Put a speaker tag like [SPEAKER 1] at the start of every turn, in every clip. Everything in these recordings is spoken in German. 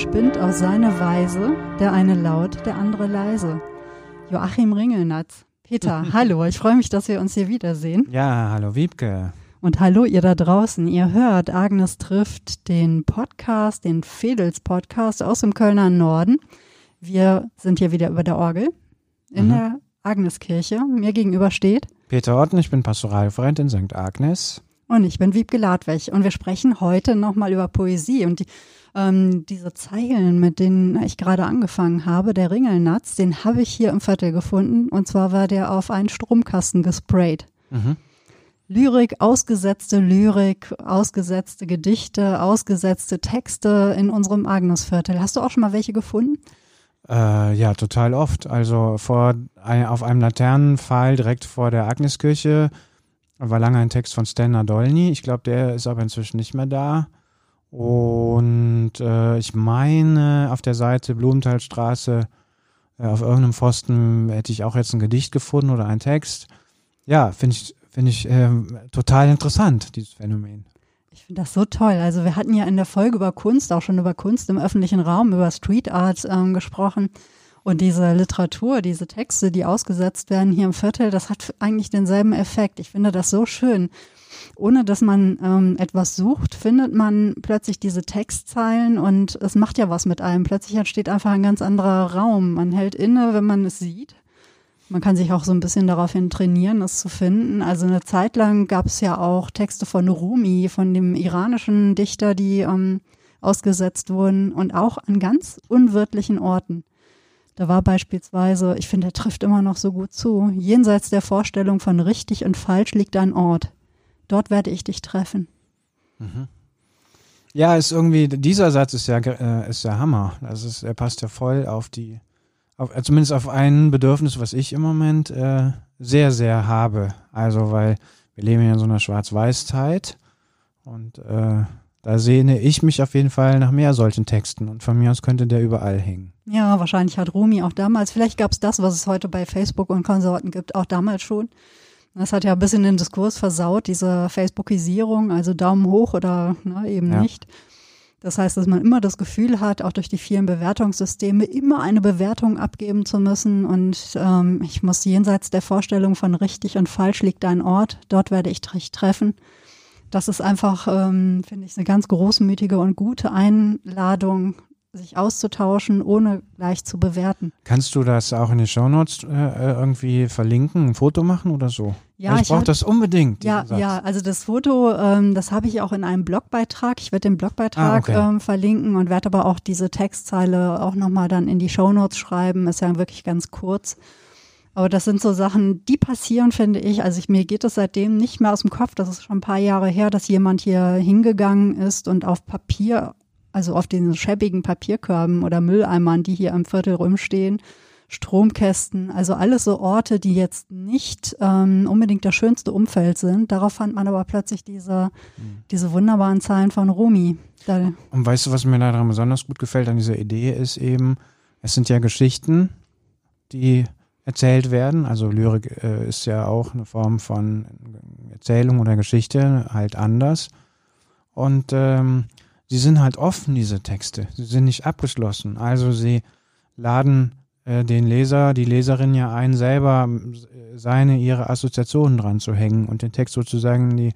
[SPEAKER 1] Spinnt auf seine Weise, der eine laut, der andere leise. Joachim Ringelnatz. Peter, hallo, ich freue mich, dass wir uns hier wiedersehen.
[SPEAKER 2] Ja, hallo Wiebke.
[SPEAKER 1] Und hallo ihr da draußen. Ihr hört, Agnes trifft den Podcast, den Fedels Podcast aus dem Kölner Norden. Wir sind hier wieder über der Orgel in mhm. der Agneskirche. Mir gegenüber steht
[SPEAKER 2] Peter Otten, ich bin Pastoralreferent in St. Agnes.
[SPEAKER 1] Und ich bin Wiebke Ladweg. Und wir sprechen heute nochmal über Poesie. Und die, ähm, diese Zeilen, mit denen ich gerade angefangen habe, der Ringelnatz, den habe ich hier im Viertel gefunden. Und zwar war der auf einen Stromkasten gesprayt. Mhm. Lyrik, ausgesetzte Lyrik, ausgesetzte Gedichte, ausgesetzte Texte in unserem Agnesviertel. Hast du auch schon mal welche gefunden?
[SPEAKER 2] Äh, ja, total oft. Also vor auf einem Laternenpfahl direkt vor der Agneskirche war lange ein Text von Stan Nadolny. Ich glaube, der ist aber inzwischen nicht mehr da. Und äh, ich meine, auf der Seite Blumenthalstraße, äh, auf irgendeinem Pfosten hätte ich auch jetzt ein Gedicht gefunden oder einen Text. Ja, finde ich Finde ich äh, total interessant, dieses Phänomen.
[SPEAKER 1] Ich finde das so toll. Also wir hatten ja in der Folge über Kunst, auch schon über Kunst im öffentlichen Raum, über Street Art ähm, gesprochen. Und diese Literatur, diese Texte, die ausgesetzt werden hier im Viertel, das hat eigentlich denselben Effekt. Ich finde das so schön. Ohne dass man ähm, etwas sucht, findet man plötzlich diese Textzeilen und es macht ja was mit einem. Plötzlich entsteht einfach ein ganz anderer Raum. Man hält inne, wenn man es sieht man kann sich auch so ein bisschen daraufhin trainieren, es zu finden. Also eine Zeit lang gab es ja auch Texte von Rumi, von dem iranischen Dichter, die ähm, ausgesetzt wurden und auch an ganz unwirtlichen Orten. Da war beispielsweise, ich finde, er trifft immer noch so gut zu, jenseits der Vorstellung von richtig und falsch liegt ein Ort. Dort werde ich dich treffen.
[SPEAKER 2] Mhm. Ja, ist irgendwie, dieser Satz ist ja, äh, ist ja Hammer. Das ist, er passt ja voll auf die auf, äh, zumindest auf ein Bedürfnis, was ich im Moment äh, sehr, sehr habe. Also, weil wir leben ja in so einer Schwarz-Weiß-Zeit und äh, da sehne ich mich auf jeden Fall nach mehr solchen Texten und von mir aus könnte der überall hängen.
[SPEAKER 1] Ja, wahrscheinlich hat Rumi auch damals, vielleicht gab es das, was es heute bei Facebook und Konsorten gibt, auch damals schon. Das hat ja ein bisschen den Diskurs versaut, diese Facebookisierung, also Daumen hoch oder ne, eben ja. nicht. Das heißt, dass man immer das Gefühl hat, auch durch die vielen Bewertungssysteme immer eine Bewertung abgeben zu müssen. Und ähm, ich muss jenseits der Vorstellung von richtig und falsch liegt ein Ort, dort werde ich dich treffen. Das ist einfach, ähm, finde ich, eine ganz großmütige und gute Einladung, sich auszutauschen, ohne gleich zu bewerten.
[SPEAKER 2] Kannst du das auch in den Shownotes äh, äh irgendwie verlinken, ein Foto machen oder so?
[SPEAKER 1] Ja,
[SPEAKER 2] ich, ich brauche das unbedingt.
[SPEAKER 1] Ja, ja, also das Foto, ähm, das habe ich auch in einem Blogbeitrag. Ich werde den Blogbeitrag ah, okay. ähm, verlinken und werde aber auch diese Textzeile auch nochmal dann in die Shownotes schreiben. Ist ja wirklich ganz kurz. Aber das sind so Sachen, die passieren, finde ich. Also ich, mir geht es seitdem nicht mehr aus dem Kopf. Das ist schon ein paar Jahre her, dass jemand hier hingegangen ist und auf Papier also auf den schäbigen Papierkörben oder Mülleimern, die hier am Viertel rumstehen, Stromkästen, also alles so Orte, die jetzt nicht ähm, unbedingt das schönste Umfeld sind. Darauf fand man aber plötzlich diese, mhm. diese wunderbaren Zahlen von Rumi.
[SPEAKER 2] Da Und weißt du, was mir daran besonders gut gefällt an dieser Idee, ist eben, es sind ja Geschichten, die erzählt werden. Also Lyrik äh, ist ja auch eine Form von Erzählung oder Geschichte, halt anders. Und ähm, sie sind halt offen, diese Texte. Sie sind nicht abgeschlossen. Also sie laden äh, den Leser, die Leserin ja ein, selber äh, seine, ihre Assoziationen dran zu hängen und den Text sozusagen in die,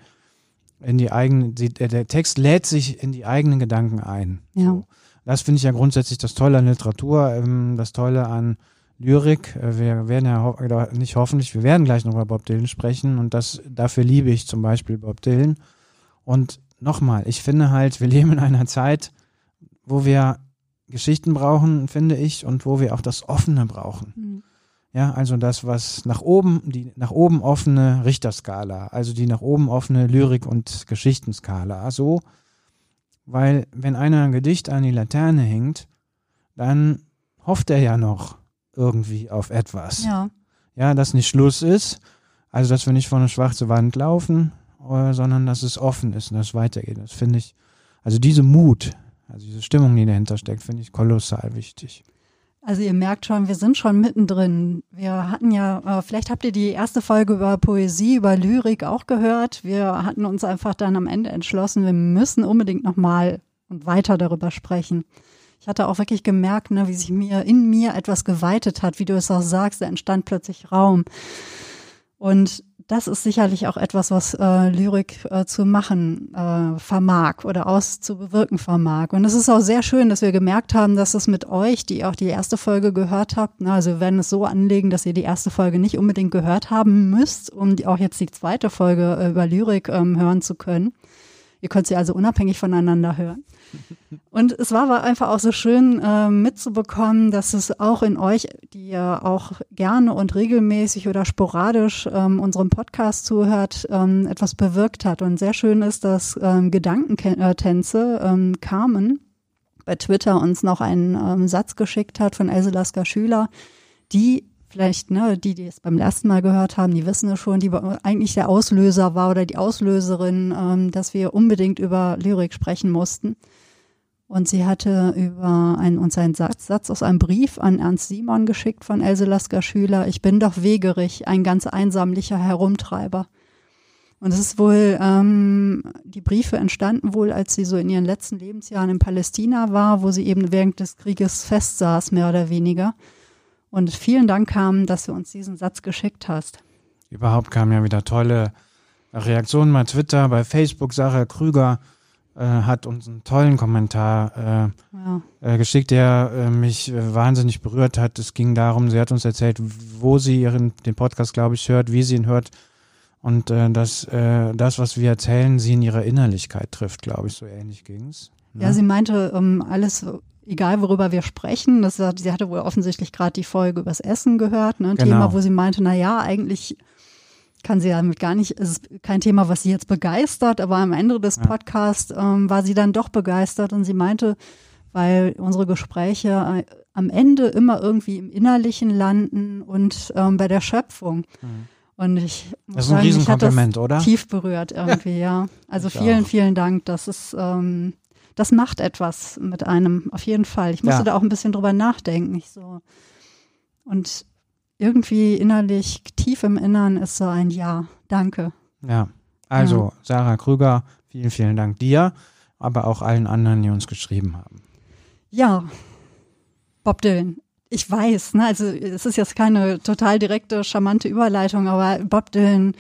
[SPEAKER 2] in die eigenen, die, der Text lädt sich in die eigenen Gedanken ein. Ja. So. Das finde ich ja grundsätzlich das Tolle an Literatur, ähm, das Tolle an Lyrik. Äh, wir werden ja ho nicht hoffentlich, wir werden gleich noch über Bob Dylan sprechen und das, dafür liebe ich zum Beispiel Bob Dylan. Und nochmal, ich finde halt, wir leben in einer Zeit, wo wir Geschichten brauchen, finde ich, und wo wir auch das Offene brauchen. Mhm. Ja, also das, was nach oben, die nach oben offene Richterskala, also die nach oben offene Lyrik- und Geschichtenskala. So, weil wenn einer ein Gedicht an die Laterne hängt, dann hofft er ja noch irgendwie auf etwas. Ja. Ja, dass nicht Schluss ist, also dass wir nicht vor eine schwarze Wand laufen, sondern dass es offen ist und dass es weitergeht. Das finde ich, also diese Mut, also diese Stimmung, die dahinter steckt, finde ich kolossal wichtig.
[SPEAKER 1] Also ihr merkt schon, wir sind schon mittendrin. Wir hatten ja, äh, vielleicht habt ihr die erste Folge über Poesie, über Lyrik auch gehört. Wir hatten uns einfach dann am Ende entschlossen, wir müssen unbedingt nochmal und weiter darüber sprechen. Ich hatte auch wirklich gemerkt, ne, wie sich mir in mir etwas geweitet hat, wie du es auch sagst, da entstand plötzlich Raum. Und das ist sicherlich auch etwas, was äh, Lyrik äh, zu machen äh, vermag oder auszubewirken vermag. Und es ist auch sehr schön, dass wir gemerkt haben, dass es mit euch, die auch die erste Folge gehört habt, na, also wir werden es so anlegen, dass ihr die erste Folge nicht unbedingt gehört haben müsst, um die, auch jetzt die zweite Folge äh, über Lyrik ähm, hören zu können. Ihr könnt sie also unabhängig voneinander hören. Und es war aber einfach auch so schön äh, mitzubekommen, dass es auch in euch, die ja auch gerne und regelmäßig oder sporadisch ähm, unserem Podcast zuhört, ähm, etwas bewirkt hat. Und sehr schön ist, dass ähm, Gedankentänze ähm, Carmen bei Twitter uns noch einen ähm, Satz geschickt hat von Else Lasker Schüler, die vielleicht, ne, die, die es beim ersten Mal gehört haben, die wissen es schon, die eigentlich der Auslöser war oder die Auslöserin, ähm, dass wir unbedingt über Lyrik sprechen mussten. Und sie hatte über einen, uns einen Satz, Satz aus einem Brief an Ernst Simon geschickt von Else Lasker Schüler. Ich bin doch wegerig, ein ganz einsamlicher Herumtreiber. Und es ist wohl, ähm, die Briefe entstanden wohl, als sie so in ihren letzten Lebensjahren in Palästina war, wo sie eben während des Krieges festsaß, mehr oder weniger. Und vielen Dank kam, dass du uns diesen Satz geschickt hast.
[SPEAKER 2] Überhaupt kamen ja wieder tolle Reaktionen bei Twitter, bei Facebook, Sarah Krüger hat uns einen tollen Kommentar äh, ja. äh, geschickt, der äh, mich äh, wahnsinnig berührt hat. Es ging darum, sie hat uns erzählt, wo sie ihren, den Podcast, glaube ich, hört, wie sie ihn hört und äh, dass das, was wir erzählen, sie in ihrer Innerlichkeit trifft, glaube ich, so ähnlich ging's.
[SPEAKER 1] Ne? Ja, sie meinte, um, ähm, alles egal worüber wir sprechen, das, sie hatte wohl offensichtlich gerade die Folge übers Essen gehört, ne, ein genau. Thema, wo sie meinte, na ja, eigentlich kann sie damit gar nicht, es ist kein Thema, was sie jetzt begeistert, aber am Ende des Podcasts ähm, war sie dann doch begeistert und sie meinte, weil unsere Gespräche äh, am Ende immer irgendwie im Innerlichen landen und ähm, bei der Schöpfung. Mhm. Und ich
[SPEAKER 2] muss das ist ein sagen, Riesenkompliment, oder?
[SPEAKER 1] Tief berührt irgendwie, ja. ja. Also ich vielen, auch. vielen Dank. Das ist, ähm, das macht etwas mit einem, auf jeden Fall. Ich musste ja. da auch ein bisschen drüber nachdenken. Ich so. Und irgendwie innerlich, tief im Innern ist so ein Ja, danke.
[SPEAKER 2] Ja, also ja. Sarah Krüger, vielen, vielen Dank dir, aber auch allen anderen, die uns geschrieben haben.
[SPEAKER 1] Ja, Bob Dylan. Ich weiß, ne, also es ist jetzt keine total direkte, charmante Überleitung, aber Bob Dylan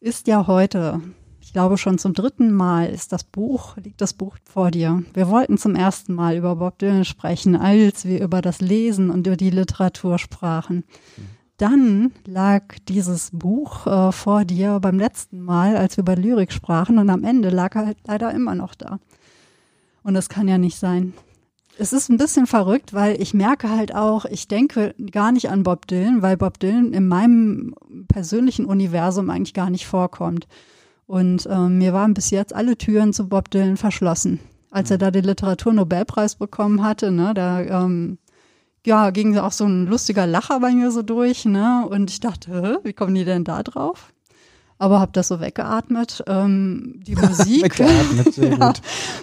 [SPEAKER 1] ist ja heute, ich glaube schon zum dritten Mal ist das Buch, liegt das Buch vor dir. Wir wollten zum ersten Mal über Bob Dylan sprechen, als wir über das Lesen und über die Literatur sprachen. Dann lag dieses Buch äh, vor dir beim letzten Mal, als wir über Lyrik sprachen, und am Ende lag er halt leider immer noch da. Und das kann ja nicht sein. Es ist ein bisschen verrückt, weil ich merke halt auch, ich denke gar nicht an Bob Dylan, weil Bob Dylan in meinem persönlichen Universum eigentlich gar nicht vorkommt. Und ähm, mir waren bis jetzt alle Türen zu Bob Dylan verschlossen. Als er da den Literaturnobelpreis bekommen hatte, ne, da ähm, ja, ging auch so ein lustiger Lacher bei mir so durch, ne? Und ich dachte, wie kommen die denn da drauf? Aber habe das so weggeatmet. Ähm, die Musik, ja.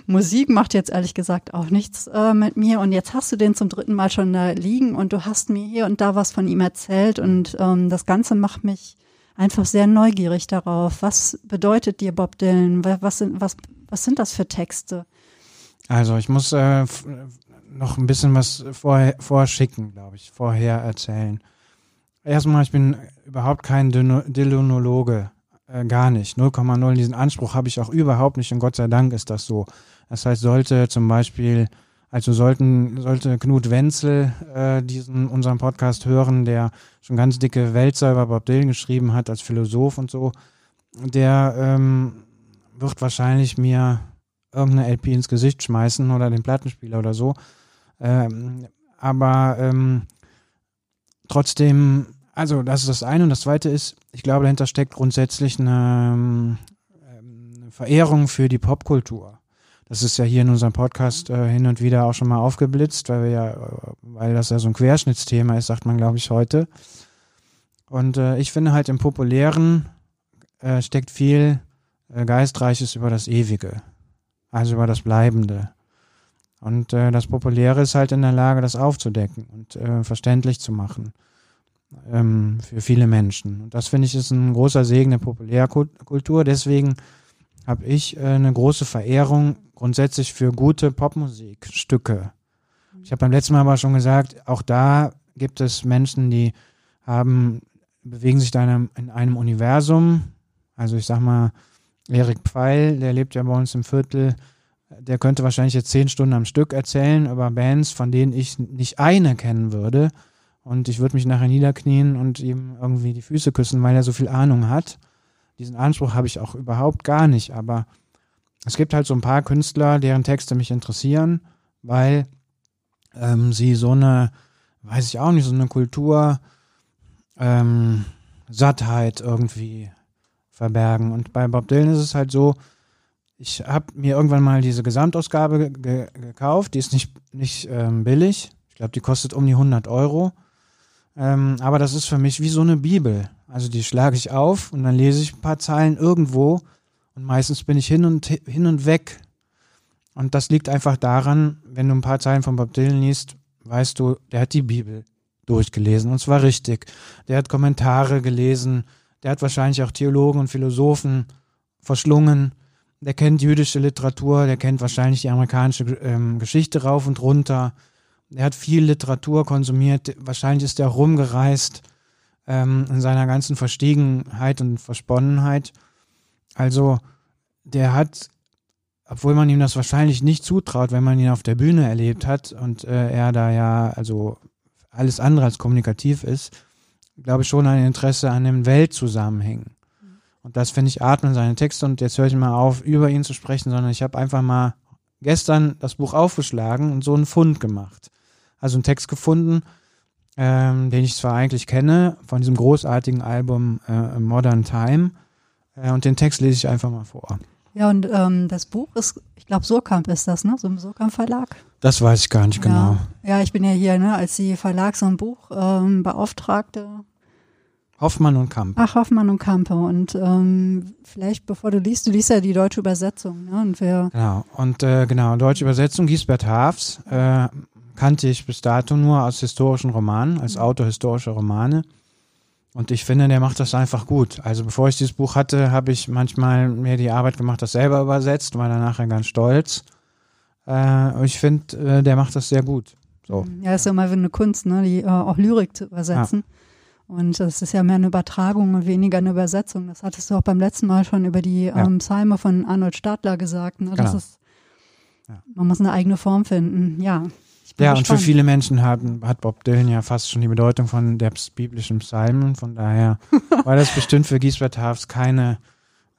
[SPEAKER 1] Musik macht jetzt ehrlich gesagt auch nichts äh, mit mir. Und jetzt hast du den zum dritten Mal schon da liegen und du hast mir hier und da was von ihm erzählt. Und ähm, das Ganze macht mich einfach sehr neugierig darauf. Was bedeutet dir Bob Dylan? Was sind, was, was sind das für Texte?
[SPEAKER 2] Also ich muss äh, noch ein bisschen was vorher, vorschicken, glaube ich, vorher erzählen. Erstmal, ich bin überhaupt kein Dylanologe, äh, gar nicht, 0,0. Diesen Anspruch habe ich auch überhaupt nicht und Gott sei Dank ist das so. Das heißt, sollte zum Beispiel, also sollten, sollte Knut Wenzel äh, diesen unseren Podcast hören, der schon ganz dicke Wälzer über Bob Dylan geschrieben hat als Philosoph und so, der ähm, wird wahrscheinlich mir irgendeine LP ins Gesicht schmeißen oder den Plattenspieler oder so. Ähm, aber ähm, trotzdem, also das ist das eine. Und das zweite ist, ich glaube, dahinter steckt grundsätzlich eine, ähm, eine Verehrung für die Popkultur. Das ist ja hier in unserem Podcast äh, hin und wieder auch schon mal aufgeblitzt, weil wir ja, äh, weil das ja so ein Querschnittsthema ist, sagt man, glaube ich, heute. Und äh, ich finde halt im Populären äh, steckt viel äh, Geistreiches über das Ewige, also über das Bleibende. Und äh, das Populäre ist halt in der Lage, das aufzudecken und verständlich zu machen ähm, für viele Menschen. Und das finde ich ist ein großer Segen der Populärkultur. Deswegen habe ich eine große Verehrung grundsätzlich für gute Popmusikstücke. Ich habe beim letzten Mal aber schon gesagt, auch da gibt es Menschen, die haben, bewegen sich in einem, in einem Universum. Also ich sag mal, Erik Pfeil, der lebt ja bei uns im Viertel, der könnte wahrscheinlich jetzt zehn Stunden am Stück erzählen über Bands, von denen ich nicht eine kennen würde. Und ich würde mich nachher niederknien und ihm irgendwie die Füße küssen, weil er so viel Ahnung hat. Diesen Anspruch habe ich auch überhaupt gar nicht. Aber es gibt halt so ein paar Künstler, deren Texte mich interessieren, weil ähm, sie so eine, weiß ich auch nicht, so eine Kultur, ähm, Sattheit irgendwie verbergen. Und bei Bob Dylan ist es halt so, ich habe mir irgendwann mal diese Gesamtausgabe ge gekauft, die ist nicht, nicht ähm, billig. Ich glaube, die kostet um die 100 Euro. Ähm, aber das ist für mich wie so eine Bibel. Also die schlage ich auf und dann lese ich ein paar Zeilen irgendwo und meistens bin ich hin und hin und weg. Und das liegt einfach daran, wenn du ein paar Zeilen von Bob Dylan liest, weißt du, der hat die Bibel durchgelesen und zwar richtig. Der hat Kommentare gelesen, der hat wahrscheinlich auch Theologen und Philosophen verschlungen. Der kennt jüdische Literatur, der kennt wahrscheinlich die amerikanische ähm, Geschichte rauf und runter. Der hat viel Literatur konsumiert, wahrscheinlich ist er rumgereist ähm, in seiner ganzen Verstiegenheit und Versponnenheit. Also der hat, obwohl man ihm das wahrscheinlich nicht zutraut, wenn man ihn auf der Bühne erlebt hat und äh, er da ja also alles andere als kommunikativ ist, glaube ich, schon ein Interesse an den Weltzusammenhängen. Und das finde ich atmen seine Texte und jetzt höre ich mal auf, über ihn zu sprechen, sondern ich habe einfach mal gestern das Buch aufgeschlagen und so einen Fund gemacht. Also einen Text gefunden, ähm, den ich zwar eigentlich kenne, von diesem großartigen Album äh, Modern Time. Und den Text lese ich einfach mal vor.
[SPEAKER 1] Ja, und ähm, das Buch ist, ich glaube, Surkamp ist das, ne? So im Surkamp Verlag.
[SPEAKER 2] Das weiß ich gar nicht genau.
[SPEAKER 1] Ja, ja ich bin ja hier, ne, als die Verlags- und Buchbeauftragte ähm,
[SPEAKER 2] Hoffmann und Kampe.
[SPEAKER 1] Ach, Hoffmann und Kampe. Und ähm, vielleicht, bevor du liest, du liest ja die deutsche Übersetzung. Ne? Und wir
[SPEAKER 2] genau, und äh, genau, deutsche Übersetzung, Giesbert Haafs, äh, kannte ich bis dato nur aus historischen Romanen, als mhm. Autor historischer Romane. Und ich finde, der macht das einfach gut. Also bevor ich dieses Buch hatte, habe ich manchmal mir die Arbeit gemacht, das selber übersetzt, war dann nachher ganz stolz. Äh, ich finde, äh, der macht das sehr gut. So.
[SPEAKER 1] Ja, ist ja immer eine Kunst, ne? die äh, auch Lyrik zu übersetzen. Ja. Und das ist ja mehr eine Übertragung und weniger eine Übersetzung. Das hattest du auch beim letzten Mal schon über die ja. ähm, Psalme von Arnold Stadler gesagt. Ne? Das genau. ist, ja. man muss eine eigene Form finden. Ja.
[SPEAKER 2] Ja, gespannt. und für viele Menschen hat, hat Bob Dylan ja fast schon die Bedeutung von der biblischen Psalmen. Von daher war das bestimmt für Giesbert Haafs keine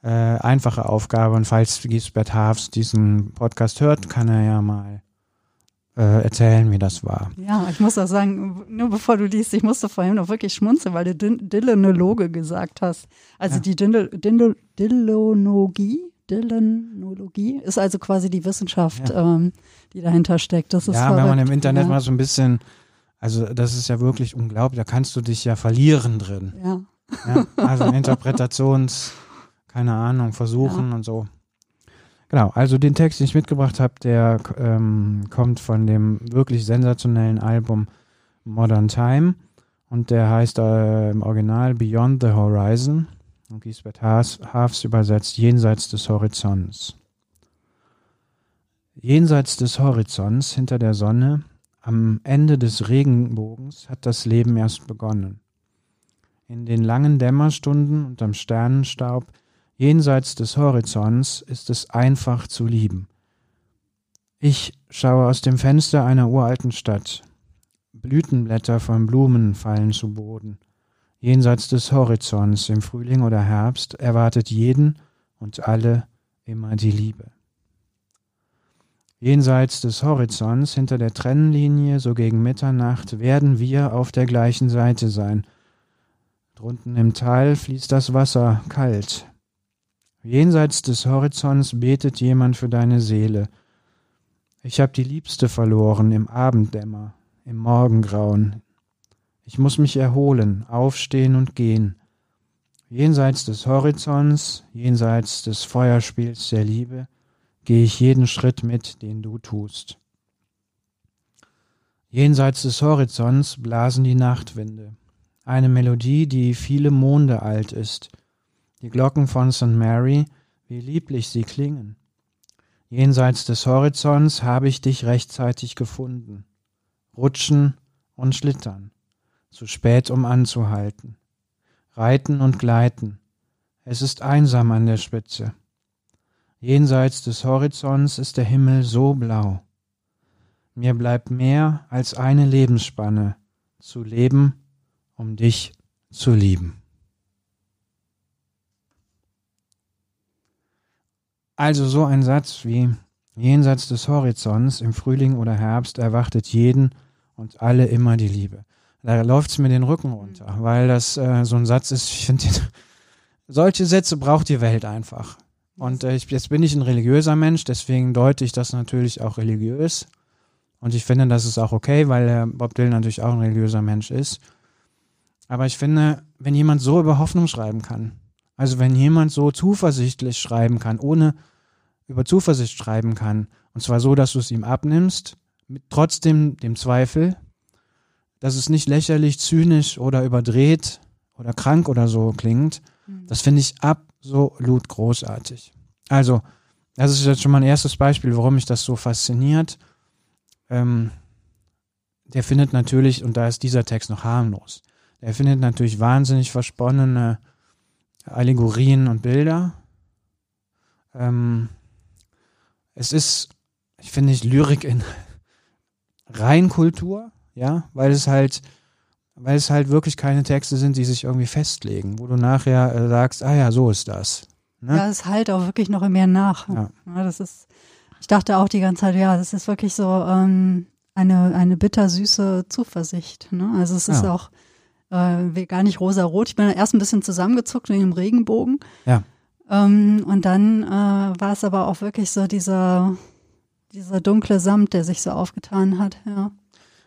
[SPEAKER 2] äh, einfache Aufgabe. Und falls Giesbert Haafs diesen Podcast hört, kann er ja mal äh, erzählen, wie das war.
[SPEAKER 1] Ja, ich muss auch sagen, nur bevor du liest, ich musste vorhin noch wirklich schmunzeln, weil du Dylanologe gesagt hast. Also ja. die Dylanologie, Dylanologie ist also quasi die Wissenschaft, ja. ähm, die dahinter steckt. Das ist
[SPEAKER 2] ja, verrückt. wenn man im Internet ja. mal so ein bisschen, also das ist ja wirklich unglaublich, da kannst du dich ja verlieren drin. Ja. ja also Interpretations, keine Ahnung, Versuchen und so. Genau, also den Text, den ich mitgebracht habe, der ähm, kommt von dem wirklich sensationellen Album Modern Time und der heißt äh, im Original Beyond the Horizon und Gisbert Haafs übersetzt Jenseits des Horizonts. Jenseits des Horizonts, hinter der Sonne, am Ende des Regenbogens hat das Leben erst begonnen. In den langen Dämmerstunden und am Sternenstaub Jenseits des Horizonts ist es einfach zu lieben. Ich schaue aus dem Fenster einer uralten Stadt. Blütenblätter von Blumen fallen zu Boden. Jenseits des Horizonts im Frühling oder Herbst erwartet jeden und alle immer die Liebe. Jenseits des Horizonts hinter der Trennlinie so gegen Mitternacht werden wir auf der gleichen Seite sein. Drunten im Tal fließt das Wasser kalt, Jenseits des Horizonts betet jemand für deine Seele. Ich hab die Liebste verloren im Abenddämmer, im Morgengrauen. Ich muss mich erholen, aufstehen und gehen. Jenseits des Horizonts, jenseits des Feuerspiels der Liebe, gehe ich jeden Schritt mit, den du tust. Jenseits des Horizonts blasen die Nachtwinde, eine Melodie, die viele Monde alt ist, die Glocken von St. Mary, wie lieblich sie klingen. Jenseits des Horizonts habe ich dich rechtzeitig gefunden. rutschen und schlittern, zu spät um anzuhalten, reiten und gleiten, es ist einsam an der Spitze. Jenseits des Horizonts ist der Himmel so blau. Mir bleibt mehr als eine Lebensspanne zu leben, um dich zu lieben. Also so ein Satz wie Jenseits des Horizonts im Frühling oder Herbst erwartet jeden und alle immer die Liebe. Da läuft es mir den Rücken runter, weil das äh, so ein Satz ist, ich finde, solche Sätze braucht die Welt einfach. Und äh, ich, jetzt bin ich ein religiöser Mensch, deswegen deute ich das natürlich auch religiös. Und ich finde, das ist auch okay, weil äh, Bob Dylan natürlich auch ein religiöser Mensch ist. Aber ich finde, wenn jemand so über Hoffnung schreiben kann, also wenn jemand so zuversichtlich schreiben kann, ohne über Zuversicht schreiben kann, und zwar so, dass du es ihm abnimmst, mit trotzdem dem Zweifel, dass es nicht lächerlich, zynisch oder überdreht oder krank oder so klingt, mhm. das finde ich absolut großartig. Also, das ist jetzt schon mal ein erstes Beispiel, warum mich das so fasziniert. Ähm, der findet natürlich, und da ist dieser Text noch harmlos, der findet natürlich wahnsinnig versponnene Allegorien und Bilder. Ähm, es ist, ich finde Lyrik in Reinkultur, ja, weil es halt, weil es halt wirklich keine Texte sind, die sich irgendwie festlegen, wo du nachher äh, sagst, ah ja, so ist das.
[SPEAKER 1] Ne? Ja, es halt auch wirklich noch mehr nach. Ja. ja. das ist, ich dachte auch die ganze Zeit, ja, das ist wirklich so ähm, eine, eine bittersüße Zuversicht. Ne? Also es ist ja. auch äh, gar nicht rosa-rot. Ich bin erst ein bisschen zusammengezuckt wegen dem Regenbogen.
[SPEAKER 2] Ja.
[SPEAKER 1] Ähm, und dann äh, war es aber auch wirklich so dieser, dieser dunkle Samt, der sich so aufgetan hat, ja.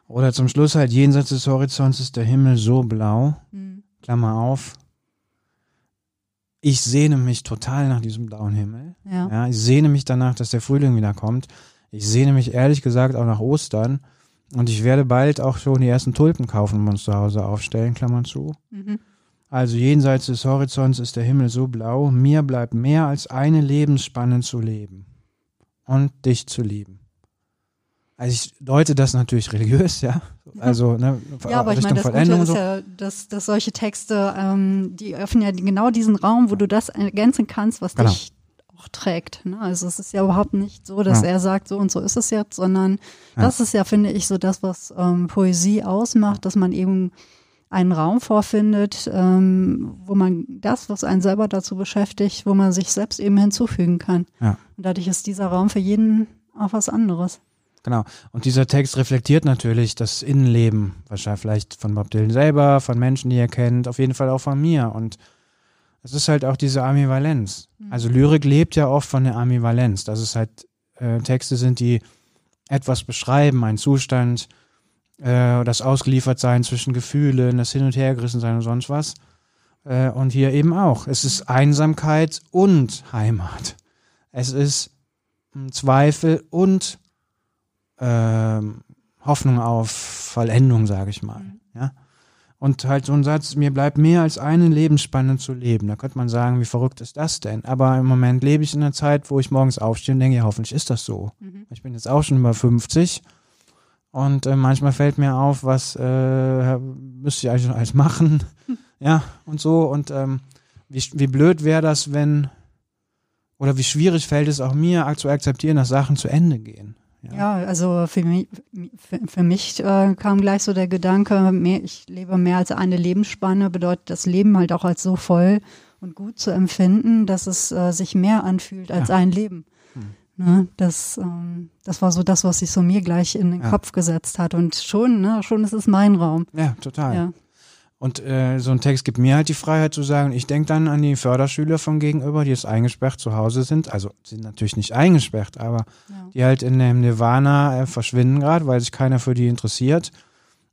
[SPEAKER 2] Oder zum Schluss halt jenseits des Horizonts ist der Himmel so blau, mhm. Klammer auf. Ich sehne mich total nach diesem blauen Himmel.
[SPEAKER 1] Ja.
[SPEAKER 2] ja. Ich sehne mich danach, dass der Frühling wieder kommt. Ich sehne mich ehrlich gesagt auch nach Ostern. Und ich werde bald auch schon die ersten Tulpen kaufen und uns zu Hause aufstellen, Klammer zu. Mhm. Also jenseits des Horizonts ist der Himmel so blau, mir bleibt mehr als eine Lebensspanne zu leben und dich zu lieben. Also ich deute das natürlich religiös, ja. Also ne,
[SPEAKER 1] ja, aber Richtung ich meine, das Gute ist so. ja, dass, dass solche Texte, ähm, die öffnen ja genau diesen Raum, wo du das ergänzen kannst, was genau. dich auch trägt. Ne? Also es ist ja überhaupt nicht so, dass ja. er sagt, so und so ist es jetzt, sondern ja. das ist ja, finde ich, so das, was ähm, Poesie ausmacht, dass man eben einen Raum vorfindet, ähm, wo man das, was einen selber dazu beschäftigt, wo man sich selbst eben hinzufügen kann.
[SPEAKER 2] Ja.
[SPEAKER 1] Und dadurch ist dieser Raum für jeden auch was anderes.
[SPEAKER 2] Genau. Und dieser Text reflektiert natürlich das Innenleben, wahrscheinlich vielleicht von Bob Dylan selber, von Menschen, die er kennt, auf jeden Fall auch von mir. Und es ist halt auch diese Ambivalenz. Mhm. Also Lyrik lebt ja oft von der Ambivalenz, dass es halt äh, Texte sind, die etwas beschreiben, einen Zustand, äh, das Ausgeliefertsein zwischen Gefühlen, das Hin- und Hergerissensein und sonst was. Äh, und hier eben auch. Es ist Einsamkeit und Heimat. Es ist Zweifel und äh, Hoffnung auf Vollendung, sage ich mal. Mhm. Ja? Und halt so ein Satz, mir bleibt mehr als eine Lebensspanne zu leben. Da könnte man sagen, wie verrückt ist das denn? Aber im Moment lebe ich in einer Zeit, wo ich morgens aufstehe und denke, ja, hoffentlich ist das so. Mhm. Ich bin jetzt auch schon über 50 und äh, manchmal fällt mir auf, was äh, müsste ich eigentlich noch alles machen. Hm. Ja, und so. Und ähm, wie, wie blöd wäre das, wenn, oder wie schwierig fällt es auch mir zu akzeptieren, dass Sachen zu Ende gehen.
[SPEAKER 1] Ja, ja also für mich, für, für mich äh, kam gleich so der Gedanke, mehr, ich lebe mehr als eine Lebensspanne, bedeutet das Leben halt auch als so voll und gut zu empfinden, dass es äh, sich mehr anfühlt als ja. ein Leben. Ne, das, ähm, das war so das, was sich so mir gleich in den ja. Kopf gesetzt hat. Und schon, ne, schon ist es mein Raum.
[SPEAKER 2] Ja, total. Ja. Und äh, so ein Text gibt mir halt die Freiheit zu sagen, ich denke dann an die Förderschüler von gegenüber, die jetzt eingesperrt zu Hause sind. Also sind natürlich nicht eingesperrt, aber ja. die halt in dem Nirvana äh, verschwinden gerade, weil sich keiner für die interessiert.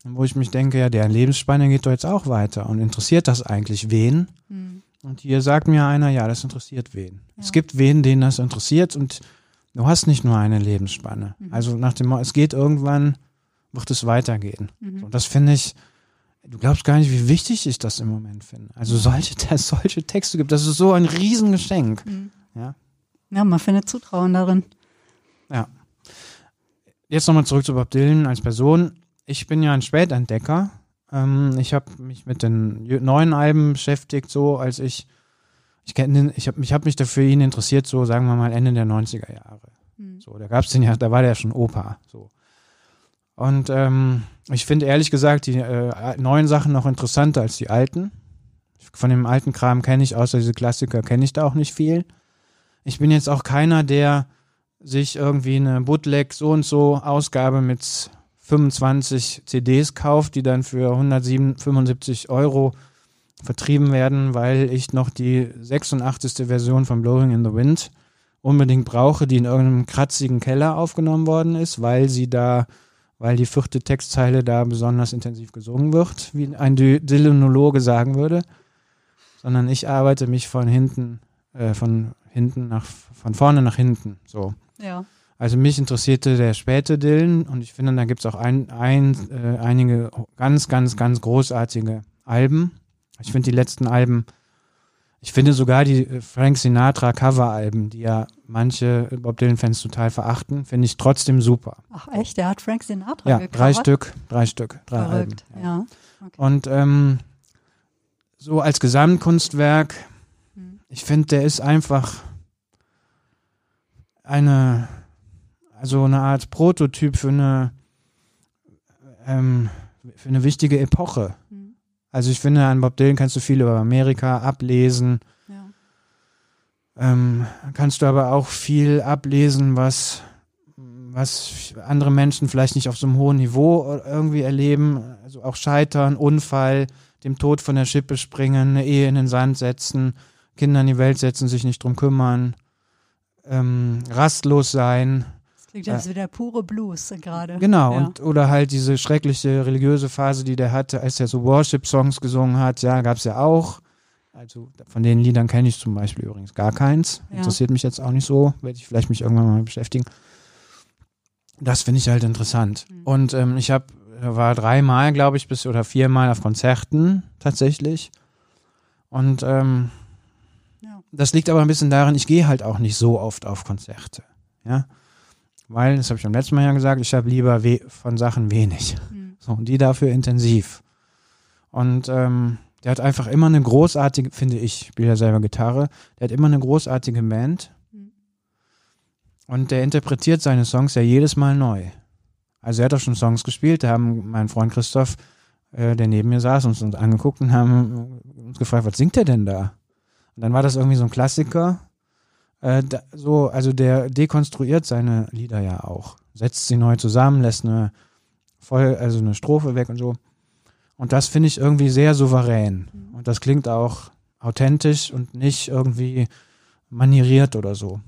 [SPEAKER 2] Und wo ich mich denke, ja, deren Lebensspanne geht doch jetzt auch weiter. Und interessiert das eigentlich wen? Mhm. Und hier sagt mir einer, ja, das interessiert wen. Ja. Es gibt wen, denen das interessiert und Du hast nicht nur eine Lebensspanne. Mhm. Also nach dem, es geht irgendwann, wird es weitergehen. Mhm. Und das finde ich, du glaubst gar nicht, wie wichtig ich das im Moment finde. Also solche, solche Texte gibt, das ist so ein Riesengeschenk. Mhm. Ja.
[SPEAKER 1] ja, man findet Zutrauen darin.
[SPEAKER 2] Ja. Jetzt nochmal zurück zu Bob Dylan als Person. ich bin ja ein Spätentdecker. Ähm, ich habe mich mit den neuen Alben beschäftigt, so als ich, ich kenne, ich habe ich hab mich dafür ihn interessiert, so sagen wir mal Ende der 90er Jahre. Mhm. So, da gab es den ja, da war der schon Opa. So. Und ähm, ich finde ehrlich gesagt die äh, neuen Sachen noch interessanter als die alten. Von dem alten Kram kenne ich, außer diese Klassiker, kenne ich da auch nicht viel. Ich bin jetzt auch keiner, der sich irgendwie eine Bootleg so und so Ausgabe mit 25 CDs kauft, die dann für 175 Euro vertrieben werden, weil ich noch die 86. Version von Blowing in the Wind unbedingt brauche, die in irgendeinem kratzigen Keller aufgenommen worden ist, weil sie da, weil die vierte Textzeile da besonders intensiv gesungen wird, wie ein Dylanologe sagen würde, sondern ich arbeite mich von hinten, äh, von hinten nach, von vorne nach hinten, so.
[SPEAKER 1] Ja.
[SPEAKER 2] Also mich interessierte der späte Dylan und ich finde, da gibt es auch ein, ein, äh, einige ganz, ganz, ganz großartige Alben. Ich finde die letzten Alben, ich finde sogar die äh, Frank Sinatra Coveralben, die ja manche Bob Dylan-Fans total verachten, finde ich trotzdem super.
[SPEAKER 1] Ach echt, der hat Frank Sinatra
[SPEAKER 2] Ja, gecovert? drei Stück, drei Stück, drei
[SPEAKER 1] Verrückt,
[SPEAKER 2] Alben.
[SPEAKER 1] Ja. ja.
[SPEAKER 2] Okay. Und ähm, so als Gesamtkunstwerk, hm. ich finde, der ist einfach eine also eine Art Prototyp für eine, ähm, für eine wichtige Epoche. Also ich finde, an Bob Dylan kannst du viel über Amerika ablesen. Ja. Ähm, kannst du aber auch viel ablesen, was, was andere Menschen vielleicht nicht auf so einem hohen Niveau irgendwie erleben. Also auch Scheitern, Unfall, dem Tod von der Schippe springen, eine Ehe in den Sand setzen, Kinder in die Welt setzen, sich nicht drum kümmern, ähm, rastlos sein.
[SPEAKER 1] Klingt ja. wie der pure Blues gerade.
[SPEAKER 2] Genau, ja. und oder halt diese schreckliche religiöse Phase, die der hatte, als er so Worship-Songs gesungen hat, ja, gab es ja auch. Also von den Liedern kenne ich zum Beispiel übrigens gar keins. Ja. Interessiert mich jetzt auch nicht so, werde ich vielleicht mich irgendwann mal beschäftigen. Das finde ich halt interessant. Mhm. Und ähm, ich habe, war dreimal, glaube ich, bis oder viermal auf Konzerten tatsächlich. Und ähm, ja. das liegt aber ein bisschen daran, ich gehe halt auch nicht so oft auf Konzerte. Ja weil, das habe ich beim letzten Mal ja gesagt, ich habe lieber von Sachen wenig. Mhm. So, und die dafür intensiv. Und ähm, der hat einfach immer eine großartige, finde ich, spiele ja selber Gitarre, der hat immer eine großartige Band. Mhm. Und der interpretiert seine Songs ja jedes Mal neu. Also er hat auch schon Songs gespielt, da haben mein Freund Christoph, äh, der neben mir saß, uns, uns angeguckt und haben uns gefragt, was singt der denn da? Und dann war das irgendwie so ein Klassiker äh, da, so, also der dekonstruiert seine Lieder ja auch. Setzt sie neu zusammen, lässt eine voll, also eine Strophe weg und so. Und das finde ich irgendwie sehr souverän. Mhm. Und das klingt auch authentisch und nicht irgendwie manieriert oder so.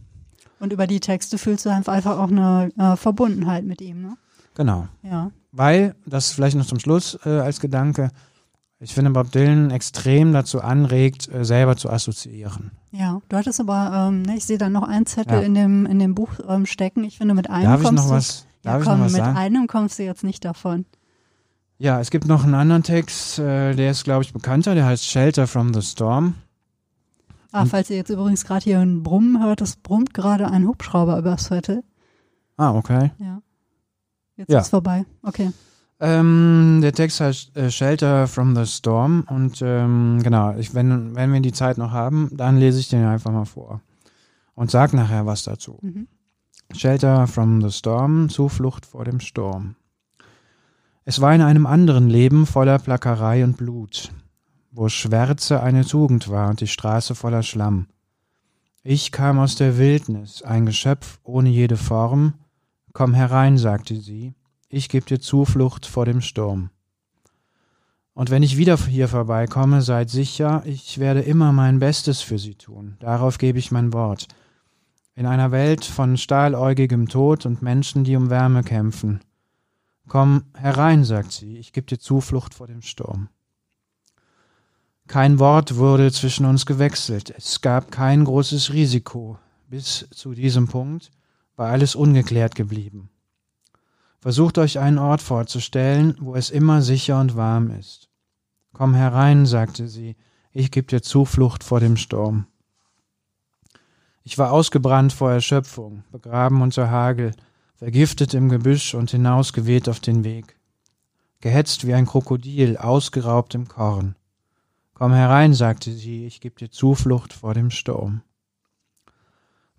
[SPEAKER 1] Und über die Texte fühlst du einfach auch eine äh, Verbundenheit mit ihm, ne?
[SPEAKER 2] Genau.
[SPEAKER 1] Ja.
[SPEAKER 2] Weil, das vielleicht noch zum Schluss äh, als Gedanke, ich finde Bob Dylan extrem dazu anregt, äh, selber zu assoziieren.
[SPEAKER 1] Ja, du hattest aber, ähm, ne, ich sehe da noch einen Zettel ja. in dem in dem Buch ähm, stecken. Ich finde, mit einem
[SPEAKER 2] Darf
[SPEAKER 1] kommst
[SPEAKER 2] ich noch
[SPEAKER 1] du,
[SPEAKER 2] was?
[SPEAKER 1] Darf ja, komm, ich noch was mit sagen? einem kommst du jetzt nicht davon.
[SPEAKER 2] Ja, es gibt noch einen anderen Text, äh, der ist, glaube ich, bekannter, der heißt Shelter from the Storm.
[SPEAKER 1] Ah, Und falls ihr jetzt übrigens gerade hier ein Brummen hört, es brummt gerade ein Hubschrauber übers Viertel.
[SPEAKER 2] Ah, okay.
[SPEAKER 1] Ja. Jetzt ja. ist vorbei. Okay.
[SPEAKER 2] Ähm, der Text heißt äh, Shelter from the Storm und ähm, genau, ich, wenn, wenn wir die Zeit noch haben, dann lese ich den einfach mal vor und sag nachher was dazu. Mhm. Shelter from the Storm, Zuflucht vor dem Sturm. Es war in einem anderen Leben voller Plackerei und Blut, wo Schwärze eine Tugend war und die Straße voller Schlamm. Ich kam aus der Wildnis, ein Geschöpf ohne jede Form. Komm herein, sagte sie, ich gebe dir Zuflucht vor dem Sturm. Und wenn ich wieder hier vorbeikomme, seid sicher, ich werde immer mein Bestes für sie tun. Darauf gebe ich mein Wort. In einer Welt von stahläugigem Tod und Menschen, die um Wärme kämpfen. Komm herein, sagt sie, ich gebe dir Zuflucht vor dem Sturm. Kein Wort wurde zwischen uns gewechselt, es gab kein großes Risiko. Bis zu diesem Punkt war alles ungeklärt geblieben. Versucht euch einen Ort vorzustellen, wo es immer sicher und warm ist. Komm herein, sagte sie, ich gebe dir Zuflucht vor dem Sturm. Ich war ausgebrannt vor Erschöpfung, begraben unter Hagel, vergiftet im Gebüsch und hinausgeweht auf den Weg. gehetzt wie ein Krokodil, ausgeraubt im Korn. Komm herein, sagte sie, ich geb dir Zuflucht vor dem Sturm.